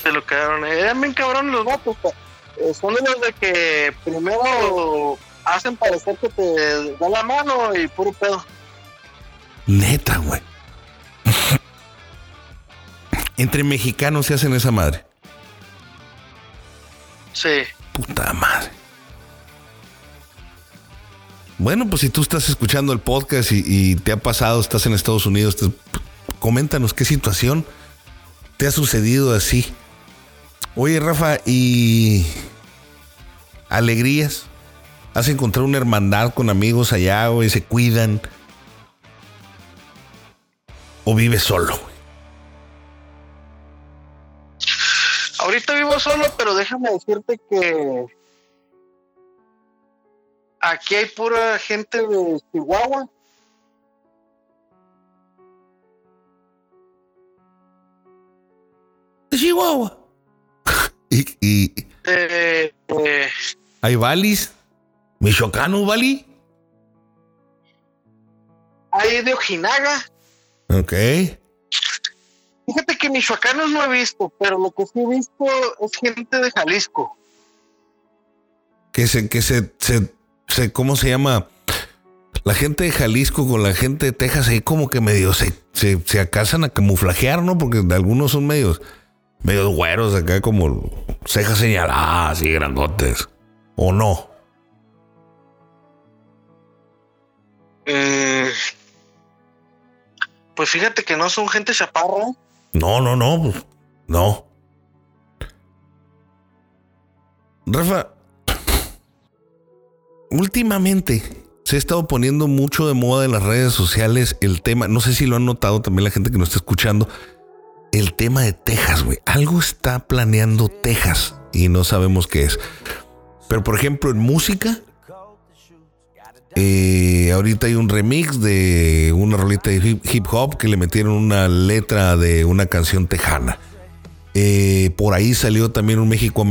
se lo quedaron. Eran bien cabrones los vatos. pa. Eh, Son de los de que primero hacen parecer que te da la mano y puro pedo. Neta, güey. [LAUGHS] Entre mexicanos se hacen esa madre. Sí. Puta madre. Bueno, pues si tú estás escuchando el podcast y, te ha pasado, estás en Estados Unidos, coméntanos qué situación te ha sucedido así. Oye, Rafa, ¿y alegrías? ¿Has encontrado una hermandad con amigos allá, güey? ¿Se cuidan? ¿O vives solo? Ahorita vivo solo, pero déjame decirte que aquí hay pura gente de Chihuahua. De Chihuahua. y, y Eh, eh, hay valis. Michoacano, Bali. hay de Ojinaga. Ok. Fíjate que michoacanos no he visto, pero lo que sí he visto es gente de Jalisco. Que se, que se, se, se- ¿cómo se llama? La gente de Jalisco con la gente de Texas ahí como que medio se, se, se acasan a camuflajear, ¿no? Porque algunos son medios, medios güeros acá como cejas señaladas y grandotes. ¿O no? Mm, pues fíjate que no son gente chaparra. No, no, no. pues, No. Rafa, últimamente se ha estado poniendo mucho de moda en las redes sociales el tema, no sé si lo han notado también la gente que nos está escuchando, el tema de Texas, güey. Algo está planeando Texas y no sabemos qué es. Pero por ejemplo, en música, eh, ahorita hay un remix de una rolita de hip, hop que le metieron una letra de una canción tejana. Eh, por ahí salió también un México,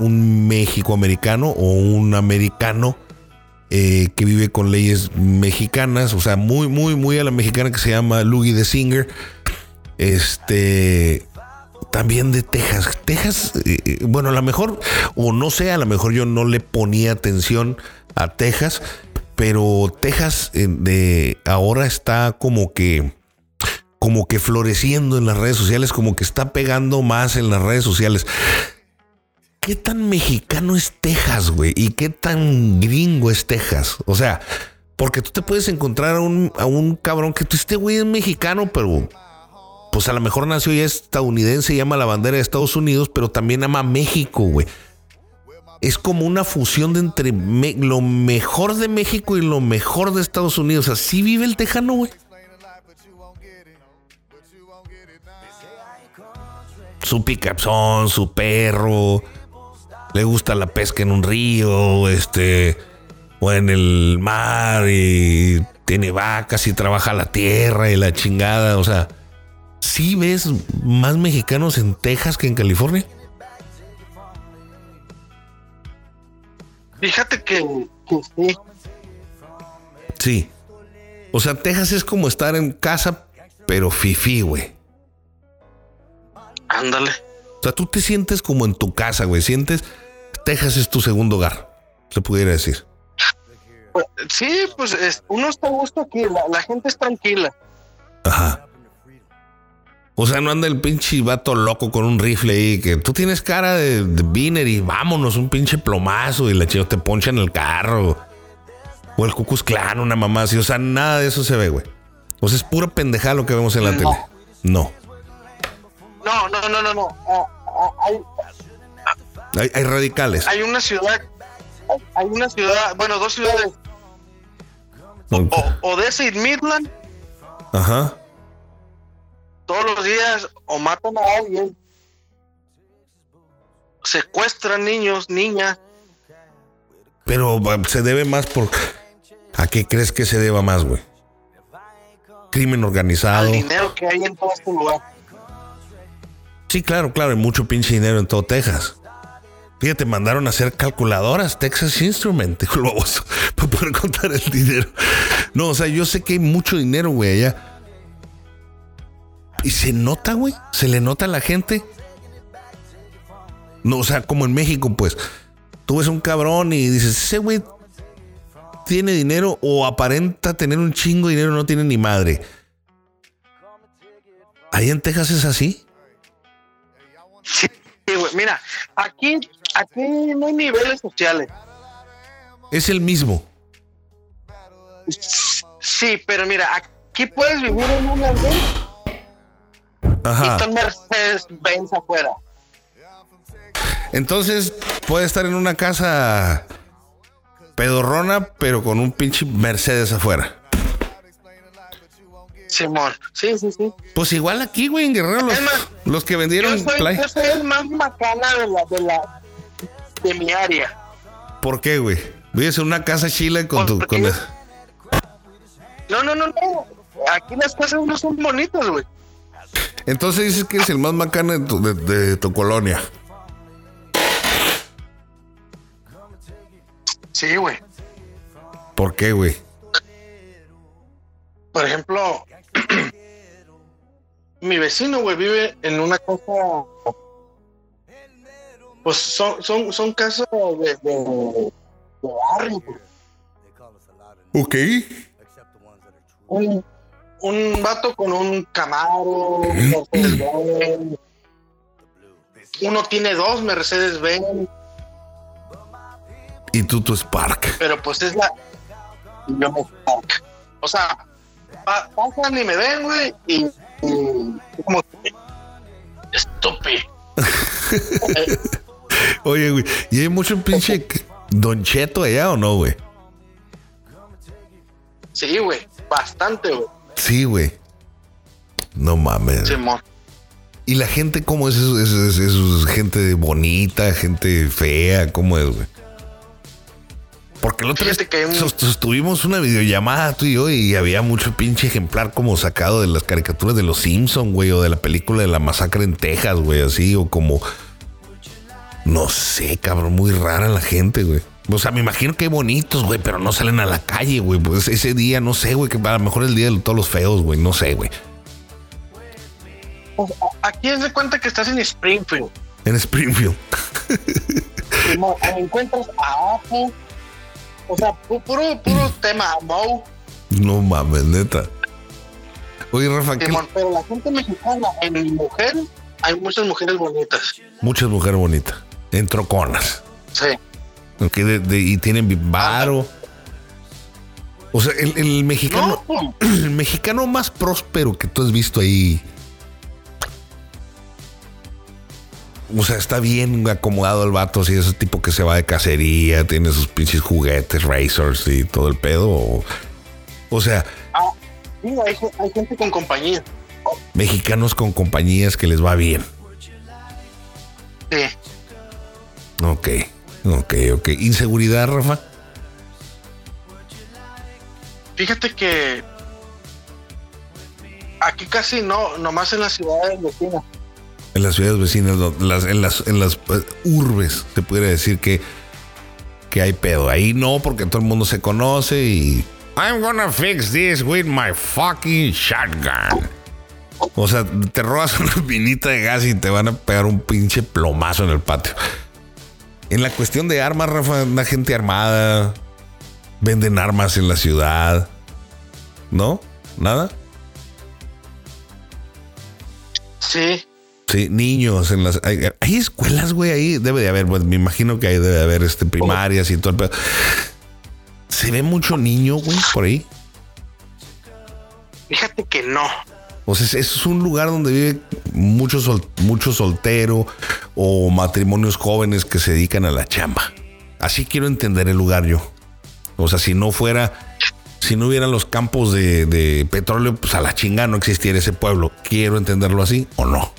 un México americano o un americano eh, que vive con leyes mexicanas, o sea, muy, muy, muy a la mexicana que se llama Luigi the Singer. Este también de Texas. Texas, eh, eh, bueno, a lo mejor, o no sé, a lo mejor yo no le ponía atención a Texas, pero Texas de ahora está como que como que floreciendo en las redes sociales, como que está pegando más en las redes sociales. ¿Qué tan mexicano es Texas, güey? ¿Y qué tan gringo es Texas? O sea, porque tú te puedes encontrar a un, a un cabrón que tú, este güey es mexicano, pero pues a lo mejor nació ya estadounidense y ama la bandera de Estados Unidos, pero también ama México, güey. Es como una fusión de entre lo mejor de México y lo mejor de Estados Unidos. Así vive el tejano, güey. Su picapzón, su perro. Le gusta la pesca en un río, este, o en el mar y tiene vacas y trabaja la tierra y la chingada. O sea, ¿sí ves más mexicanos en Texas que en California? Fíjate que, que sí. Sí. O sea, Texas es como estar en casa, pero fifí, güey. Ándale. O sea, tú te sientes como en tu casa, güey. Sientes, Texas es tu segundo hogar, se pudiera decir. Pues, Sí, pues es- uno está a gusto aquí, la, la gente es tranquila. Ajá. O sea, no anda el pinche vato loco con un rifle ahí, que tú tienes cara de, de Biner y vámonos, un pinche plomazo y la chica te poncha en el carro. O el Cucus Clan, una mamá así. O sea, nada de eso se ve, güey. O sea, es pura pendejada lo que vemos en la No. tele. No. No, no, no, no, no. Ah, ah, hay, Hay, hay radicales. hay una ciudad, hay una ciudad, bueno, dos ciudades, o, Odessa y Midland, Ajá. todos los días o matan a alguien, secuestran niños, niñas. Pero se debe más por. ¿A qué crees que se deba más, güey? Crimen organizado. al dinero que hay en todo este lugar. Sí, claro, claro, hay mucho pinche dinero en todo Texas. Fíjate, mandaron a hacer calculadoras, Texas Instrument, [LAUGHS] dijo para poder contar el dinero. No, o sea, yo sé que hay mucho dinero, güey, allá. Y se nota, güey, se le nota a la gente. No, o sea, como en México, pues, tú ves un cabrón y dices, ese güey tiene dinero o aparenta tener un chingo de dinero, no tiene ni madre. Ahí en Texas es así. Sí, güey. Mira, aquí, aquí no hay niveles sociales. Es el mismo. Sí, pero mira, aquí puedes vivir en un y Ajá. está Mercedes Benz afuera. Entonces puede estar en una casa pedorrona, pero con un pinche Mercedes afuera. Simón. Sí, sí, sí. Pues igual aquí, güey, en Guerrero, los, Es más, los que Yo vendieron soy, play. yo soy el más macana de la, de la, de mi área. ¿Por qué, güey? Vives en una casa chila con tu. Porque Con yo- No, no, no, no. Aquí las cosas no son bonitas, güey. Entonces dices que eres el más macana de tu, de- de tu colonia. Sí, güey. ¿Por qué, güey? Por ejemplo, mi vecino, güey, vive en una casa. Pues son, son, son casas de, de, de barrio. Ok. un, un vato con un Camaro. Uno tiene dos Mercedes-Benz, Y tú, tu Spark. pero pues es la. Yo me Spark. O sea, pa- pasan y me ven, güey, y como estúpido. [LAUGHS] Oye, güey, ¿y hay mucho pinche Don Cheto allá o no, güey? sí, güey, bastante, güey. Sí, güey. No mames. Simón. ¿Y la gente cómo es eso? ¿Es, es- es gente bonita, gente fea? ¿Cómo es, güey? Porque el otro día un- sostuvimos una videollamada tú y yo y había mucho pinche ejemplar como sacado de las caricaturas de los Simpson, güey, o de la película de la masacre en Texas, güey, así, o como... No sé, cabrón, muy rara la gente, güey. O sea, me imagino que bonitos, güey, pero no salen a la calle, güey. Pues ese día, no sé, güey, que a lo mejor el día de todos los feos, güey, no sé, güey. A- aquí es de cuenta que estás en Springfield. En Springfield. [LAUGHS] Ahí encuentras a Apu. O sea, pu- puro, puro tema, Mo. No mames, neta. Oye, Rafa, ¿qué- Simón, pero la gente mexicana, en mujeres, hay muchas mujeres bonitas. muchas mujeres bonitas. En troconas. Sí. de- de- y tienen varo. O sea, el, el mexicano, No, [CLEARS THROAT] el mexicano más próspero que tú has visto ahí. O sea, está bien acomodado el vato, así ese tipo que se va de cacería, tiene sus pinches juguetes, racers y todo el pedo. O, o sea, ah, sí, hay gente con compañía. mexicanos con compañías que les va bien. Sí. Ok, ok, ok. ¿Inseguridad, Rafa? Fíjate que aquí casi no, nomás en las ciudades vecinas. En las ciudades vecinas, en las, en las eh, urbes, se pudiera decir que, que hay pedo. Ahí no, porque todo el mundo se conoce y. I'm gonna fix this with my fucking shotgun. O sea, te robas [LAUGHS] una minita de gas y te van a pegar un pinche plomazo en el patio. En la cuestión de armas, Rafa, la gente armada. Venden armas en la ciudad. ¿No? ¿Nada? Sí. Sí, niños en las hay, hay escuelas, güey, ahí debe de haber, pues, me imagino que ahí debe de haber este primarias y todo el pedo. Se ve mucho niño, güey, por ahí. Fíjate que no. O sea, es- es un lugar donde vive mucho, sol- mucho soltero o matrimonios jóvenes que se dedican a la chamba. Así quiero entender el lugar yo. O sea, si no fuera, si no hubieran los campos de, de petróleo, pues a la chinga no existiera ese pueblo. Quiero entenderlo así o no.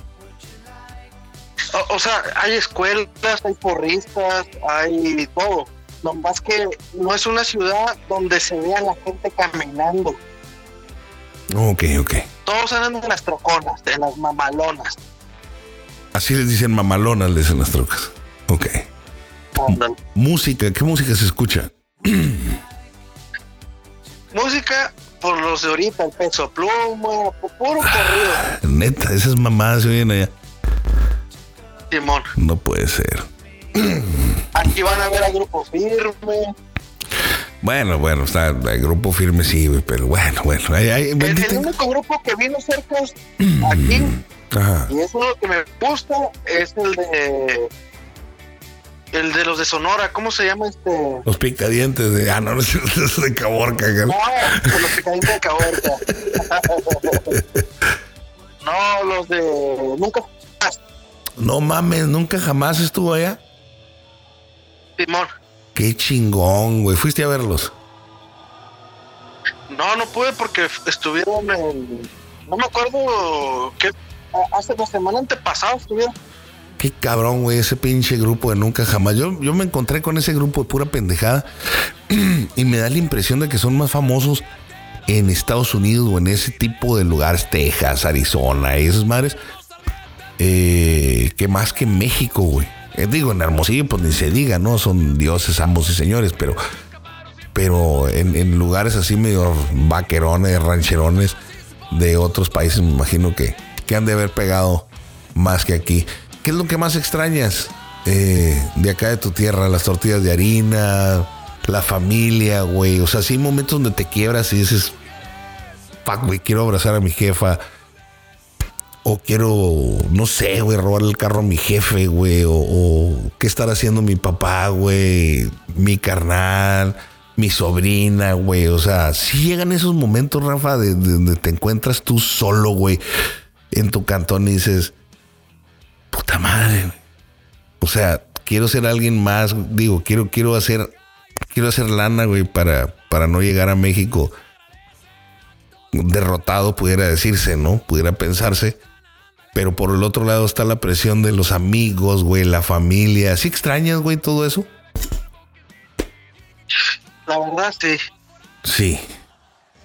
O, o sea, hay escuelas, hay porristas, hay todo. No más que no es una ciudad donde se vea la gente caminando. Ok, ok. Todos andan en las troconas, en las mamalonas. Así les dicen mamalonas, les dicen las trocas. Ok. Música, ¿qué música se escucha? [CLEARS THROAT] Música por los de ahorita, el peso pluma, pu- puro corrido, Neta, esas mamadas se oyen allá. Simón. No puede ser. Aquí van a ver a grupo firme. Bueno, bueno, está el grupo firme, sí, pero bueno, bueno. Hay, hay- El, único grupo que vino cerca aquí, Ajá. y es uno que me gusta, es el de. El de los de Sonora, ¿cómo se llama este? Los picadientes de. Ah, no, no es [LAUGHS] de Caborca. No, los picaditos de Caborca. [LAUGHS] [LAUGHS] no, los de. Nunca. No mames, nunca jamás estuvo allá. Simón. Qué chingón, güey. Fuiste a verlos. No, no pude porque estuvieron en. No me acuerdo qué. Hace la semana antepasada estuvieron. Qué cabrón, güey, ese pinche grupo de nunca jamás. Yo, yo me encontré con ese grupo de pura pendejada [CLEARS THROAT] y me da la impresión de que son más famosos en Estados Unidos o en ese tipo de lugares, Texas, Arizona esas madres, eh, que más que México, güey. Eh, digo, en Hermosillo, pues ni se diga, ¿no? Son dioses, ambos y señores, pero, pero en, en lugares así medio vaquerones, rancherones de otros países, me imagino que, que han de haber pegado más que aquí. ¿Qué es lo que más extrañas eh, de acá de tu tierra? Las tortillas de harina, la familia, güey. O sea, sí hay momentos donde te quiebras y dices, fuck, güey, quiero abrazar a mi jefa. O quiero, no sé, güey, robar el carro a mi jefe, güey. O, qué estar haciendo mi papá, güey. Mi carnal, mi sobrina, güey. O sea, si llegan esos momentos, Rafa, de, de donde te encuentras tú solo, güey, en tu cantón y dices, puta madre. O sea, quiero ser alguien más. Digo, quiero, quiero hacer, quiero hacer lana, güey, para, para no llegar a México derrotado, pudiera decirse, ¿no? Pudiera pensarse. Pero por el otro lado está la presión de los amigos, güey, la familia. ¿Sí extrañas, güey, todo eso? La verdad, sí. Sí.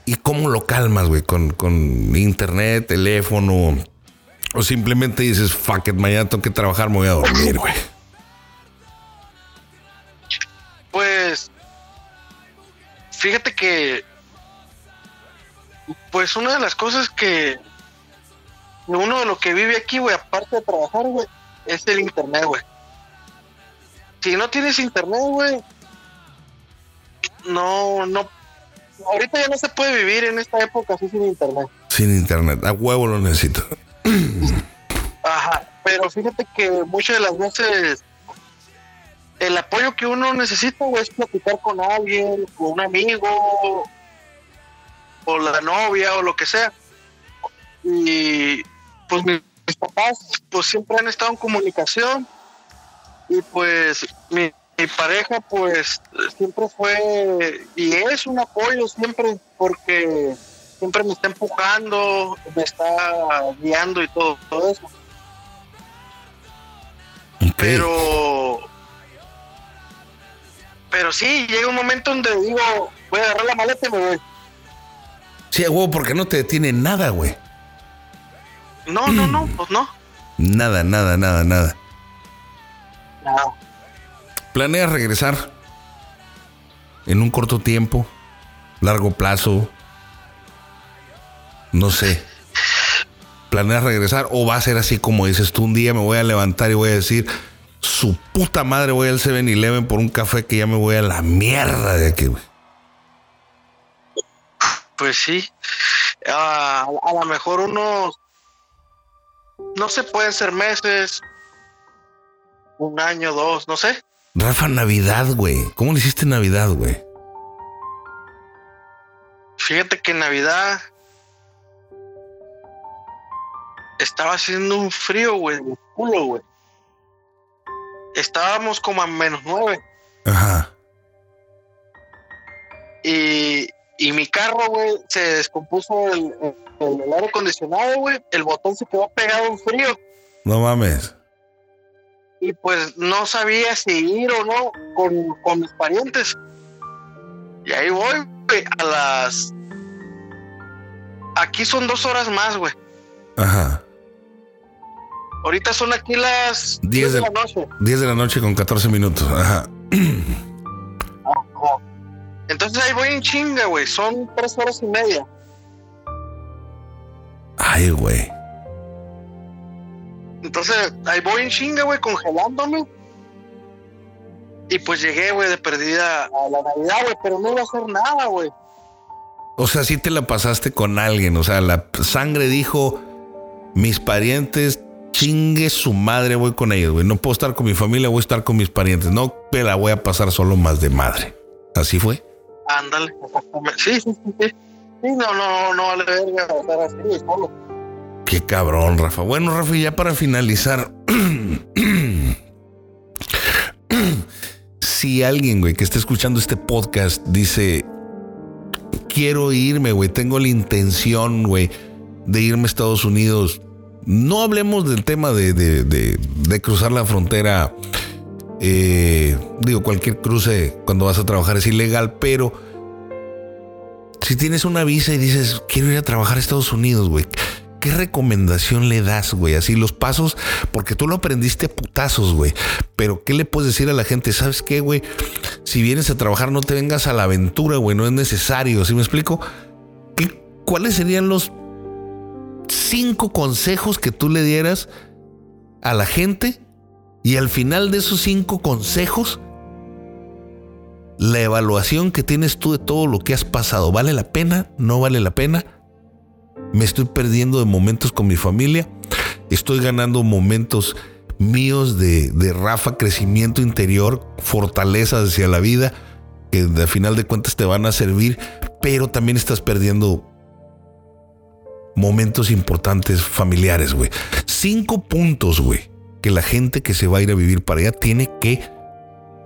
¿Y cómo lo calmas, güey? ¿Con, con internet, teléfono? O simplemente dices, fuck it, mañana tengo que trabajar, me voy a dormir, güey. Pues, fíjate que, pues una de las cosas que uno de lo que vive aquí, güey, aparte de trabajar, güey, es el internet, güey. Si no tienes internet, güey, no, no, ahorita ya no se puede vivir en esta época así sin internet. Sin internet. A huevo lo necesito. Ajá, pero fíjate que muchas de las veces el apoyo que uno necesita, güey, es platicar con alguien, con un amigo, o la novia, o lo que sea. Y pues mis, mis papás, pues siempre han estado en comunicación. Y pues mi, mi pareja, pues siempre fue y es un apoyo siempre, porque siempre me está empujando, me está guiando y todo, todo eso. Pero. Pero sí, llega un momento donde digo, voy a agarrar la maleta y me voy. Sí, huevo, porque no te detiene nada, güey. No, no, no, [CLEARS THROAT] pues no. Nada, nada, nada, nada. No. ¿Planeas regresar en un corto tiempo? ¿Largo plazo? No sé. ¿Planeas regresar o va a ser así como dices tú? Un día me voy a levantar y voy a decir, su puta madre voy al 7-Eleven por un café que ya me voy a la mierda de aquí, güey. Pues sí. Ah, a lo mejor unos. No se pueden ser meses. Un año, dos, no sé. Rafa, Navidad, güey. ¿Cómo le hiciste Navidad, güey? Fíjate que en Navidad. Estaba haciendo un frío, güey, de culo, güey. Estábamos como a menos nueve. Ajá. Y, y mi carro, güey, se descompuso el, el- el aire acondicionado, güey. El botón se quedó pegado en frío. No mames. Y pues no sabía si ir o no con, con mis parientes. Y ahí voy, güey, a las. Aquí son dos horas más, güey. Ajá. Ahorita son aquí las Diez 10 de de- la noche. 10 de la noche con 14 minutos. Ajá. Entonces ahí voy en chinga, güey. Son tres horas y media. Ay, güey. Entonces ahí voy en chinga, güey, congelándome. Y pues llegué, güey, de perdida a la Navidad, güey, pero no iba a hacer nada, güey. O sea, sí te la pasaste con alguien. O sea, la sangre dijo: Mis parientes, chingue su madre, voy con ellos, güey. No puedo estar con mi familia, voy a estar con mis parientes. No me la voy a pasar solo más de madre. Así fue. Ándale. Sí, sí, sí, sí. Sí, no, no, no vale verga estar así, solo. Qué cabrón, Rafa. Bueno, Rafa, ya para finalizar. [CLEARS THROAT] si alguien, güey, que esté escuchando este podcast dice, quiero irme, güey, tengo la intención, güey, de irme a Estados Unidos. No hablemos del tema de, de- de- de cruzar la frontera. Eh, digo, cualquier cruce cuando vas a trabajar es ilegal, pero si tienes una visa y dices, quiero ir a trabajar a Estados Unidos, güey, ¿qué recomendación le das, güey? Así los pasos, porque tú lo aprendiste a putazos, güey. Pero ¿qué le puedes decir a la gente? ¿Sabes qué, güey? Si vienes a trabajar, no te vengas a la aventura, güey, no es necesario, ¿sí me explico? ¿Qué- ¿Cuáles serían los cinco consejos que tú le dieras a la gente? Y al final de esos cinco consejos, la evaluación que tienes tú de todo lo que has pasado, ¿vale la pena? ¿No vale la pena? Me estoy perdiendo de momentos con mi familia. Estoy ganando momentos míos de, de Rafa, crecimiento interior, fortaleza hacia la vida. que al final de cuentas te van a servir, pero también estás perdiendo momentos importantes familiares, güey. Cinco puntos, güey, que la gente que se va a ir a vivir para allá tiene que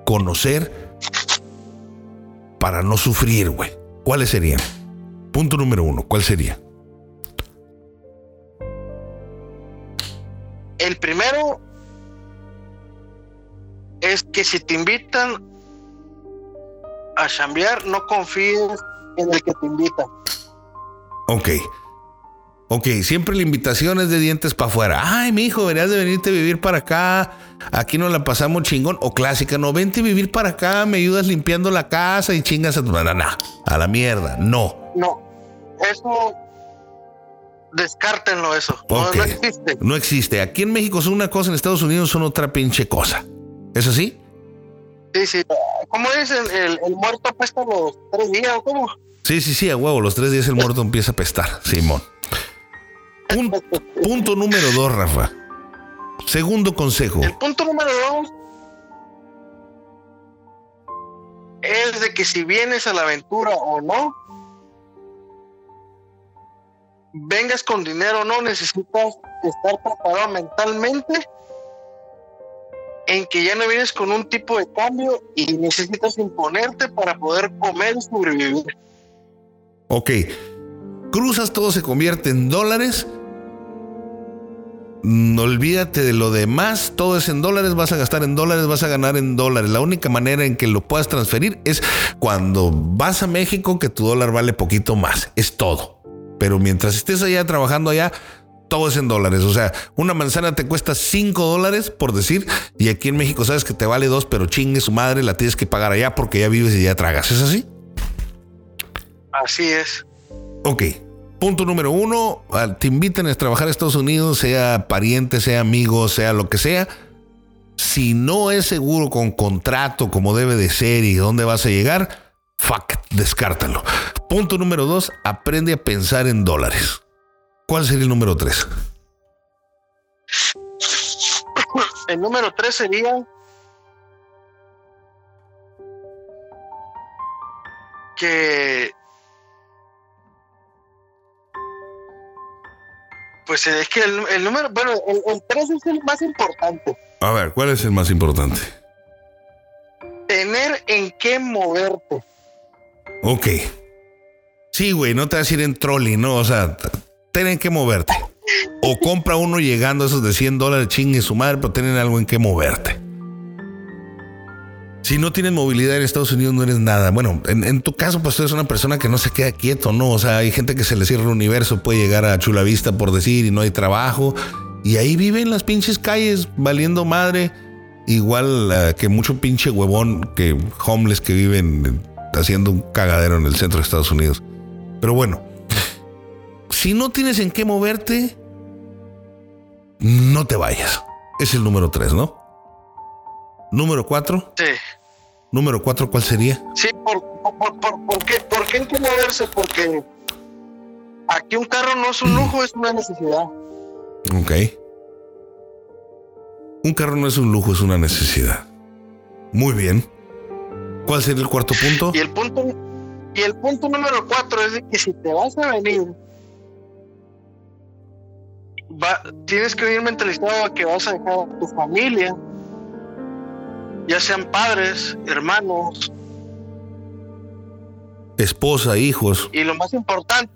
conocer para no sufrir, güey. ¿Cuáles serían? Punto número uno, ¿cuál sería? El primero es que si te invitan a chambear, no confíes en el que te invita. Ok. Ok, siempre la invitación es de dientes para afuera. Ay, mi hijo, deberías de venirte a vivir para acá. Aquí nos la pasamos chingón. O clásica, no, vente a vivir para acá, me ayudas limpiando la casa y chingas a tu... No, no, a la mierda, no. No, eso... Descártenlo eso. No, no existe. No existe. Aquí en México son una cosa, en Estados Unidos son otra pinche cosa. ¿Es así? Sí, sí. ¿Cómo dicen? El, el muerto apesta los tres días o cómo? Sí, sí, sí, a huevo. Los tres días el muerto empieza a pestar, Simón. Punto, punto número dos, Rafa. Segundo consejo. El punto número dos es de que si vienes a la aventura o no, vengas con dinero o no, necesitas estar preparado mentalmente en que ya no vienes con un tipo de cambio y necesitas imponerte para poder comer y sobrevivir. Ok. Cruzas, todo se convierte en dólares. No olvídate de lo demás, todo es en dólares, vas a gastar en dólares, vas a ganar en dólares. La única manera en que lo puedas transferir es cuando vas a México que tu dólar vale poquito más, es todo. Pero mientras estés allá trabajando allá, todo es en dólares. O sea, una manzana te cuesta 5 dólares, por decir, y aquí en México sabes que te vale 2, pero chingue su madre, la tienes que pagar allá porque ya vives y ya tragas. ¿Es así? Así es. Ok. Punto número uno, al- te invitan a trabajar a Estados Unidos, sea pariente, sea amigo, sea lo que sea. Si no es seguro con contrato como debe de ser y dónde vas a llegar, fuck, descártalo. Punto número dos, aprende a pensar en dólares. ¿Cuál sería el número tres? [LAUGHS] El número tres sería que pues es que el, el número, bueno, el, el tres es el más importante. A ver, ¿cuál es el más importante? Tener en qué moverte. Ok. Sí, güey, no te vas a ir en trolley, ¿no? O sea, tienen que moverte. O compra uno llegando a esos de 100 dólares, chingue su madre, pero tienen algo en que moverte. Si no tienes movilidad en Estados Unidos, no eres nada. Bueno, en, tu caso, pues tú eres una persona que no se queda quieto, ¿no? O sea, hay gente que se le cierra el universo, puede llegar a Chula Vista por decir y no hay trabajo. Y ahí viven en las pinches calles, valiendo madre. Igual eh, que mucho pinche huevón que homeless que viven eh, haciendo un cagadero en el centro de Estados Unidos. Pero bueno, si no tienes en qué moverte, no te vayas. Es el número tres, ¿no? Número cuatro. Sí. Número cuatro, ¿cuál sería? Sí, por, por, por, por qué, ¿por qué en qué moverse? Porque aquí un carro no es un lujo, es una necesidad. Ok. Un carro no es un lujo, es una necesidad. Muy bien. ¿Cuál sería el cuarto punto? Y el punto y el punto número cuatro es de que si te vas a venir, va, tienes que venir mentalizado a que vas a dejar a tu familia, ya sean padres, hermanos, Esposa, hijos. y lo más importante,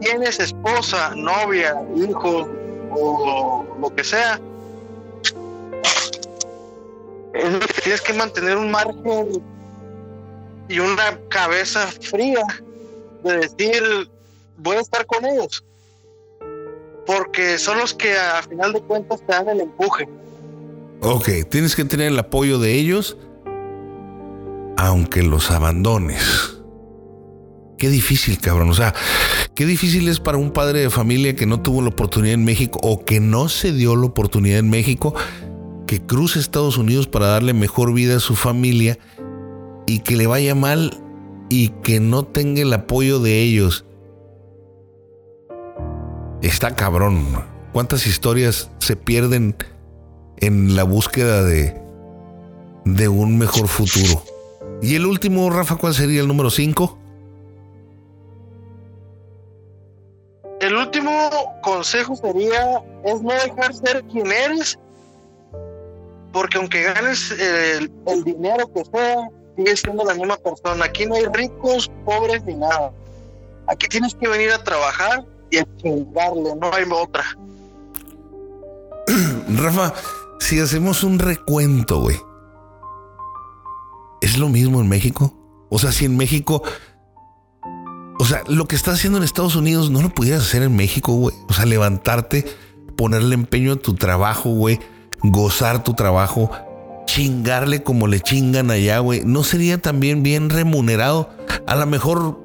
tienes esposa, novia, hijo o lo que sea. Es de que tienes que mantener un margen y una cabeza fría de decir voy a estar con ellos porque son los que a final de cuentas te dan el empuje Ok, tienes que tener el apoyo de ellos, aunque los abandones. Qué difícil, cabrón. O sea, qué difícil es para un padre de familia que no tuvo la oportunidad en México o que no se dio la oportunidad en México, que cruce Estados Unidos para darle mejor vida a su familia y que le vaya mal y que no tenga el apoyo de ellos. Está cabrón. ¿Cuántas historias se pierden en la búsqueda de, de un mejor futuro? ¿Y el último, Rafa, cuál sería el número 5? El último consejo sería es no dejar ser quien eres, porque aunque ganes el, el dinero que sea, sigues siendo la misma persona. Aquí no hay ricos, pobres ni nada. Aquí tienes que venir a trabajar y a chingarle, no hay otra. [CLEARS THROAT] Rafa, si hacemos un recuento, güey, ¿es lo mismo en México? O sea, si en México, o sea, lo que estás haciendo en Estados Unidos no lo pudieras hacer en México, güey. O sea, levantarte, ponerle empeño a tu trabajo, güey, gozar tu trabajo, chingarle como le chingan allá, güey. ¿No sería también bien remunerado? A lo mejor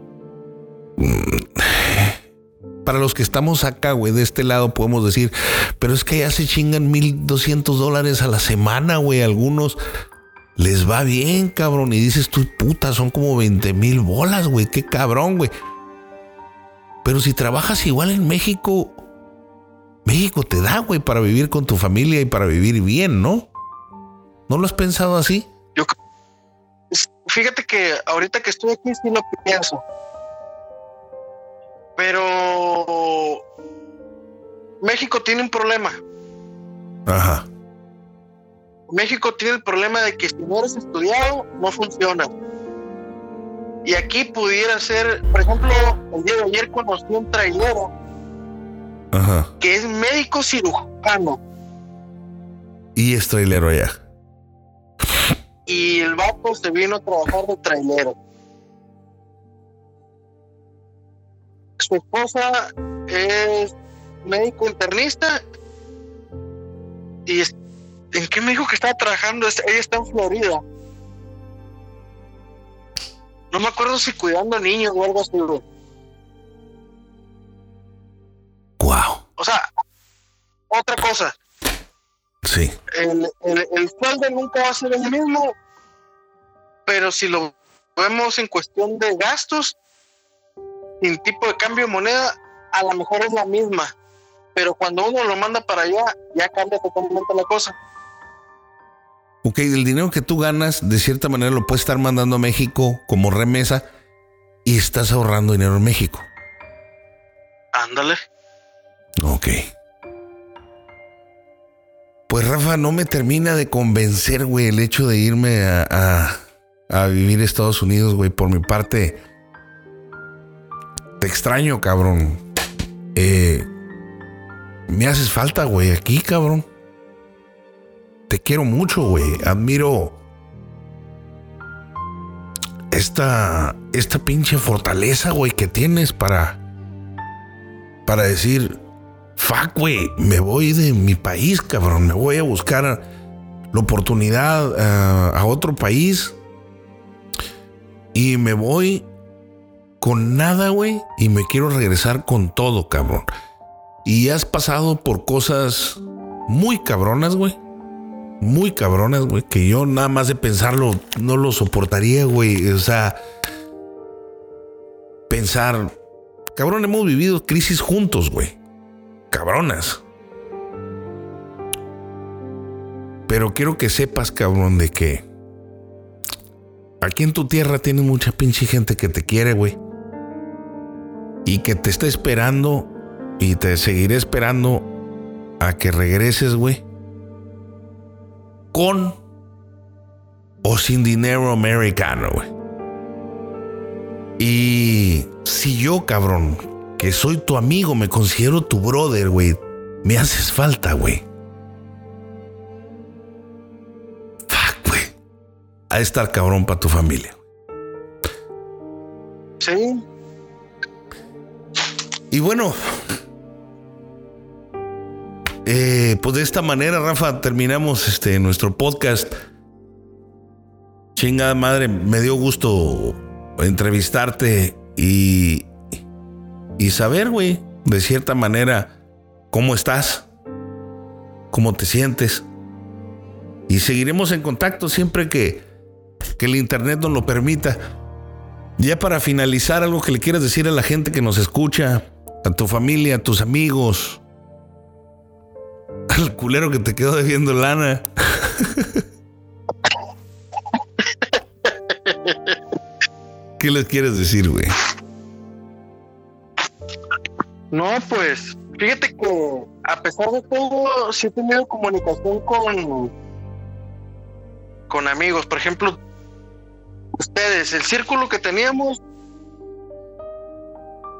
para los que estamos acá, güey, de este lado podemos decir, pero es que ya se chingan 1200 dólares a la semana, güey. Algunos les va bien, cabrón. Y dices tú, puta, son como 20 mil bolas, güey. Qué cabrón, güey. Pero si trabajas igual en México, México te da, güey, para vivir con tu familia y para vivir bien, ¿no? ¿No lo has pensado así? Yo, fíjate que ahorita que estoy aquí sí lo pienso. Pero México tiene un problema. Ajá. México tiene el problema de que si no eres estudiado, no funciona. Y aquí pudiera ser, por ejemplo, el día de ayer conocí un trailero Ajá. que es médico cirujano. Y es trailero allá. Y el vato se vino a trabajar de trailero. su esposa es médico internista y es, ¿en qué me dijo que estaba trabajando? Ella está en Florida. No me acuerdo si cuidando niños o algo así. Wow. O sea, otra cosa. Sí. El, el, el sueldo nunca va a ser el mismo, pero si lo vemos en cuestión de gastos, sin tipo de cambio de moneda, a lo mejor es la misma, pero cuando uno lo manda para allá, ya cambia totalmente la cosa. Ok, el dinero que tú ganas, de cierta manera lo puedes estar mandando a México como remesa y estás ahorrando dinero en México. Ándale. Ok. Pues Rafa, no me termina de convencer, güey, el hecho de irme a, a, vivir a Estados Unidos, güey. Por mi parte, te extraño, cabrón. Eh, me haces falta, güey, aquí, cabrón. Te quiero mucho, güey. Admiro esta, esta pinche fortaleza, güey, que tienes para, para decir, fuck, güey, me voy de mi país, cabrón. Me voy a buscar la oportunidad uh, a otro país y me voy con nada, güey, y me quiero regresar con todo, cabrón. Y has pasado por cosas muy cabronas, güey. Muy cabronas, güey, que yo nada más de pensarlo no lo soportaría, güey. O sea, pensar, cabrón, hemos vivido crisis juntos, güey. Cabronas. Pero quiero que sepas, cabrón, de que aquí en tu tierra tienes mucha pinche gente que te quiere, güey y que te está esperando y te seguiré esperando a que regreses, güey. Con o sin dinero americano, güey. Y si yo, cabrón, que soy tu amigo, me considero tu brother, güey, me haces falta, güey. Fuck, güey. A estar cabrón para tu familia. Sí, y bueno, eh, pues de esta manera, Rafa, terminamos este nuestro podcast. Chingada madre, me dio gusto entrevistarte y, y saber, güey, de cierta manera, cómo estás, cómo te sientes. Y seguiremos en contacto siempre que, el Internet nos lo permita. Ya para finalizar, algo que le quieras decir a la gente que nos escucha, a tu familia, a tus amigos, [LAUGHS] al culero que te quedó debiendo lana. [LAUGHS] ¿Qué les quieres decir, güey? No, pues, fíjate que a pesar de todo, sí he tenido comunicación con, con amigos. Por ejemplo, ustedes, el círculo que teníamos,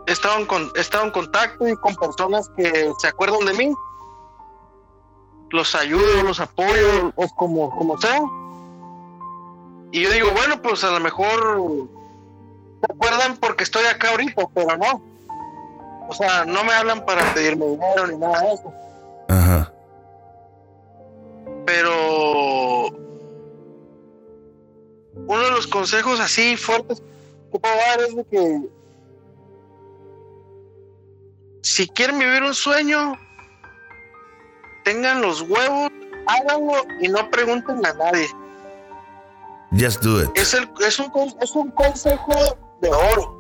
he en, con- he en contacto y con personas que se acuerdan de mí. Los ayudo, los apoyo, o como, como sea. Y yo digo, bueno, pues a lo mejor se acuerdan porque estoy acá ahorita, pero no. O sea, no me hablan para pedirme dinero ni nada de eso. Ajá. Pero uno de los consejos así fuertes que puedo dar es de que si quieren vivir un sueño, tengan los huevos, háganlo y no pregunten a nadie. Just do it. Es, el, es, un, es un consejo de oro.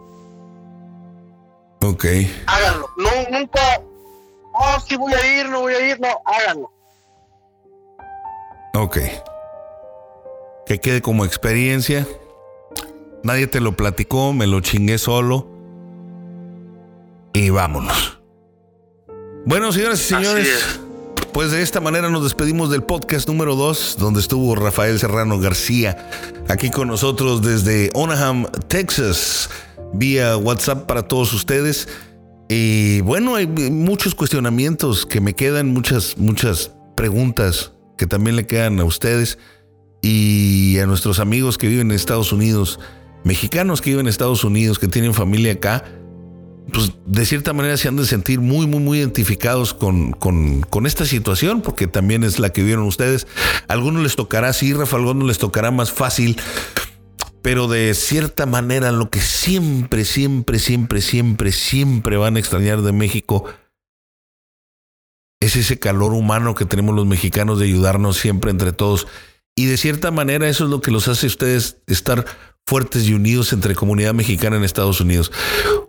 Ok. Háganlo. No, nunca, oh, sí voy a ir, no voy a ir, no, háganlo. Ok. Que quede como experiencia. Nadie te lo platicó, me lo chingué solo. Y vámonos. Bueno, señoras y señores, es. pues de esta manera nos despedimos del podcast número 2, donde estuvo Rafael Serrano García, aquí con nosotros desde Onaham, Texas, vía WhatsApp para todos ustedes. Y bueno, hay muchos cuestionamientos que me quedan, muchas, muchas preguntas que también le quedan a ustedes y a nuestros amigos que viven en Estados Unidos, mexicanos que viven en Estados Unidos, que tienen familia acá, pues de cierta manera se han de sentir muy, muy, muy identificados con, con, esta situación, porque también es la que vieron ustedes. Algunos les tocará así, Rafa, a algunos les tocará más fácil, pero de cierta manera lo que siempre, siempre, siempre, siempre, siempre van a extrañar de México es ese calor humano que tenemos los mexicanos de ayudarnos siempre entre todos. Y de cierta manera eso es lo que los hace a ustedes estar fuertes y unidos entre comunidad mexicana en Estados Unidos.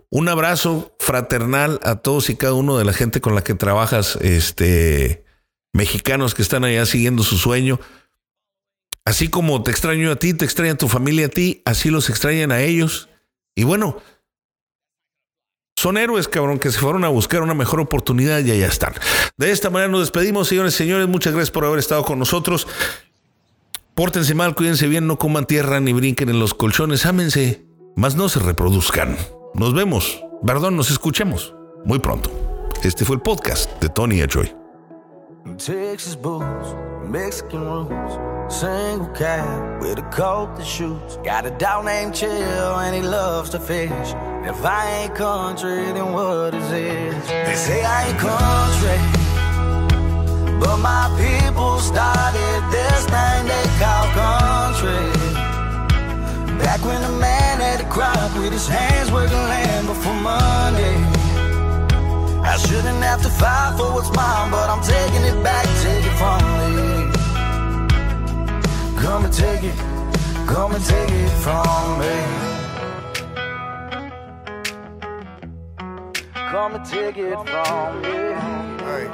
Un abrazo fraternal a todos y cada uno de la gente con la que trabajas, este, mexicanos que están allá siguiendo su sueño. Así como te extraño a ti, te extraña tu familia a ti, así los extrañan a ellos. Y bueno, son héroes, cabrón, que se fueron a buscar una mejor oportunidad y allá están. De esta manera nos despedimos, señores y señores. Muchas gracias por haber estado con nosotros. Pórtense mal, cuídense bien, no coman tierra ni brinquen en los colchones, ámense, mas no se reproduzcan. Nos vemos, perdón, nos escuchemos muy pronto. Este fue el podcast de Tony Achoy. Texas boots, Mexican roots, single cab with a coat that shoots. Got a dog named Chill and he loves to fish. If I ain't country, then what is this? They say I ain't country, but my people started this thing they call country. Back when the man had a crop with his hands working land before Monday. I shouldn't have to fight for what's mine, but I'm taking take it, come and take it from me. Come and take it from me. Hey,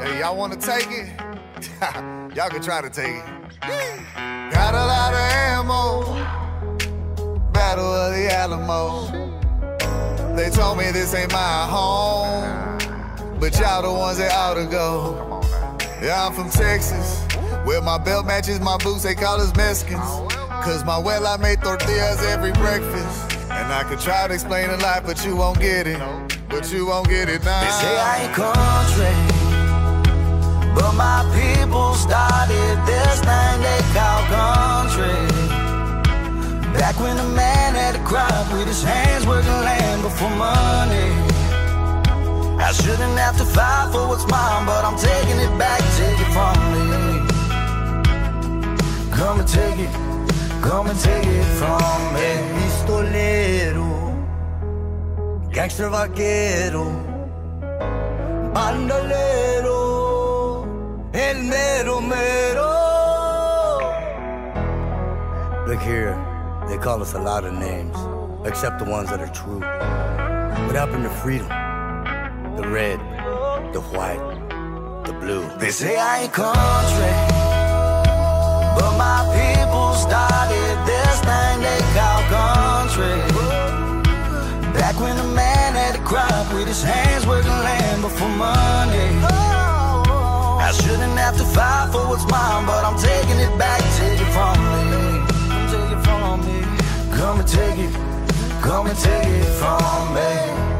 hey, y'all want to take it? [LAUGHS] y'all can try to take it. Got a lot of ammo. Battle of the Alamo. They told me this ain't my home, but y'all the ones that ought to go. Yeah, I'm from Texas, where my belt matches my boots. They call us Mexicans, cause my well I made tortillas every breakfast. And I could try to explain a lot, but you won't get it. But you won't get it now. They say I ain't country, but my people started this thing they call country. Back when a man had a crop with his hands working land before money. I shouldn't have to fight for what's mine, but I'm taking it back, take it from me. Come and take it, come and take it from me. pistolero, gangster vaquero, bandolero, el mero mero. Look here, they call us a lot of names, except the ones that are true. What happened to freedom? The red, the white, the blue. They say I ain't country, but my people started this thing they call country. Back when the man had crop with his hands working land before I shouldn't have to fight for what's mine, but I'm taking it back, take it from me. Take it from me. Come and take it, come and take it from me.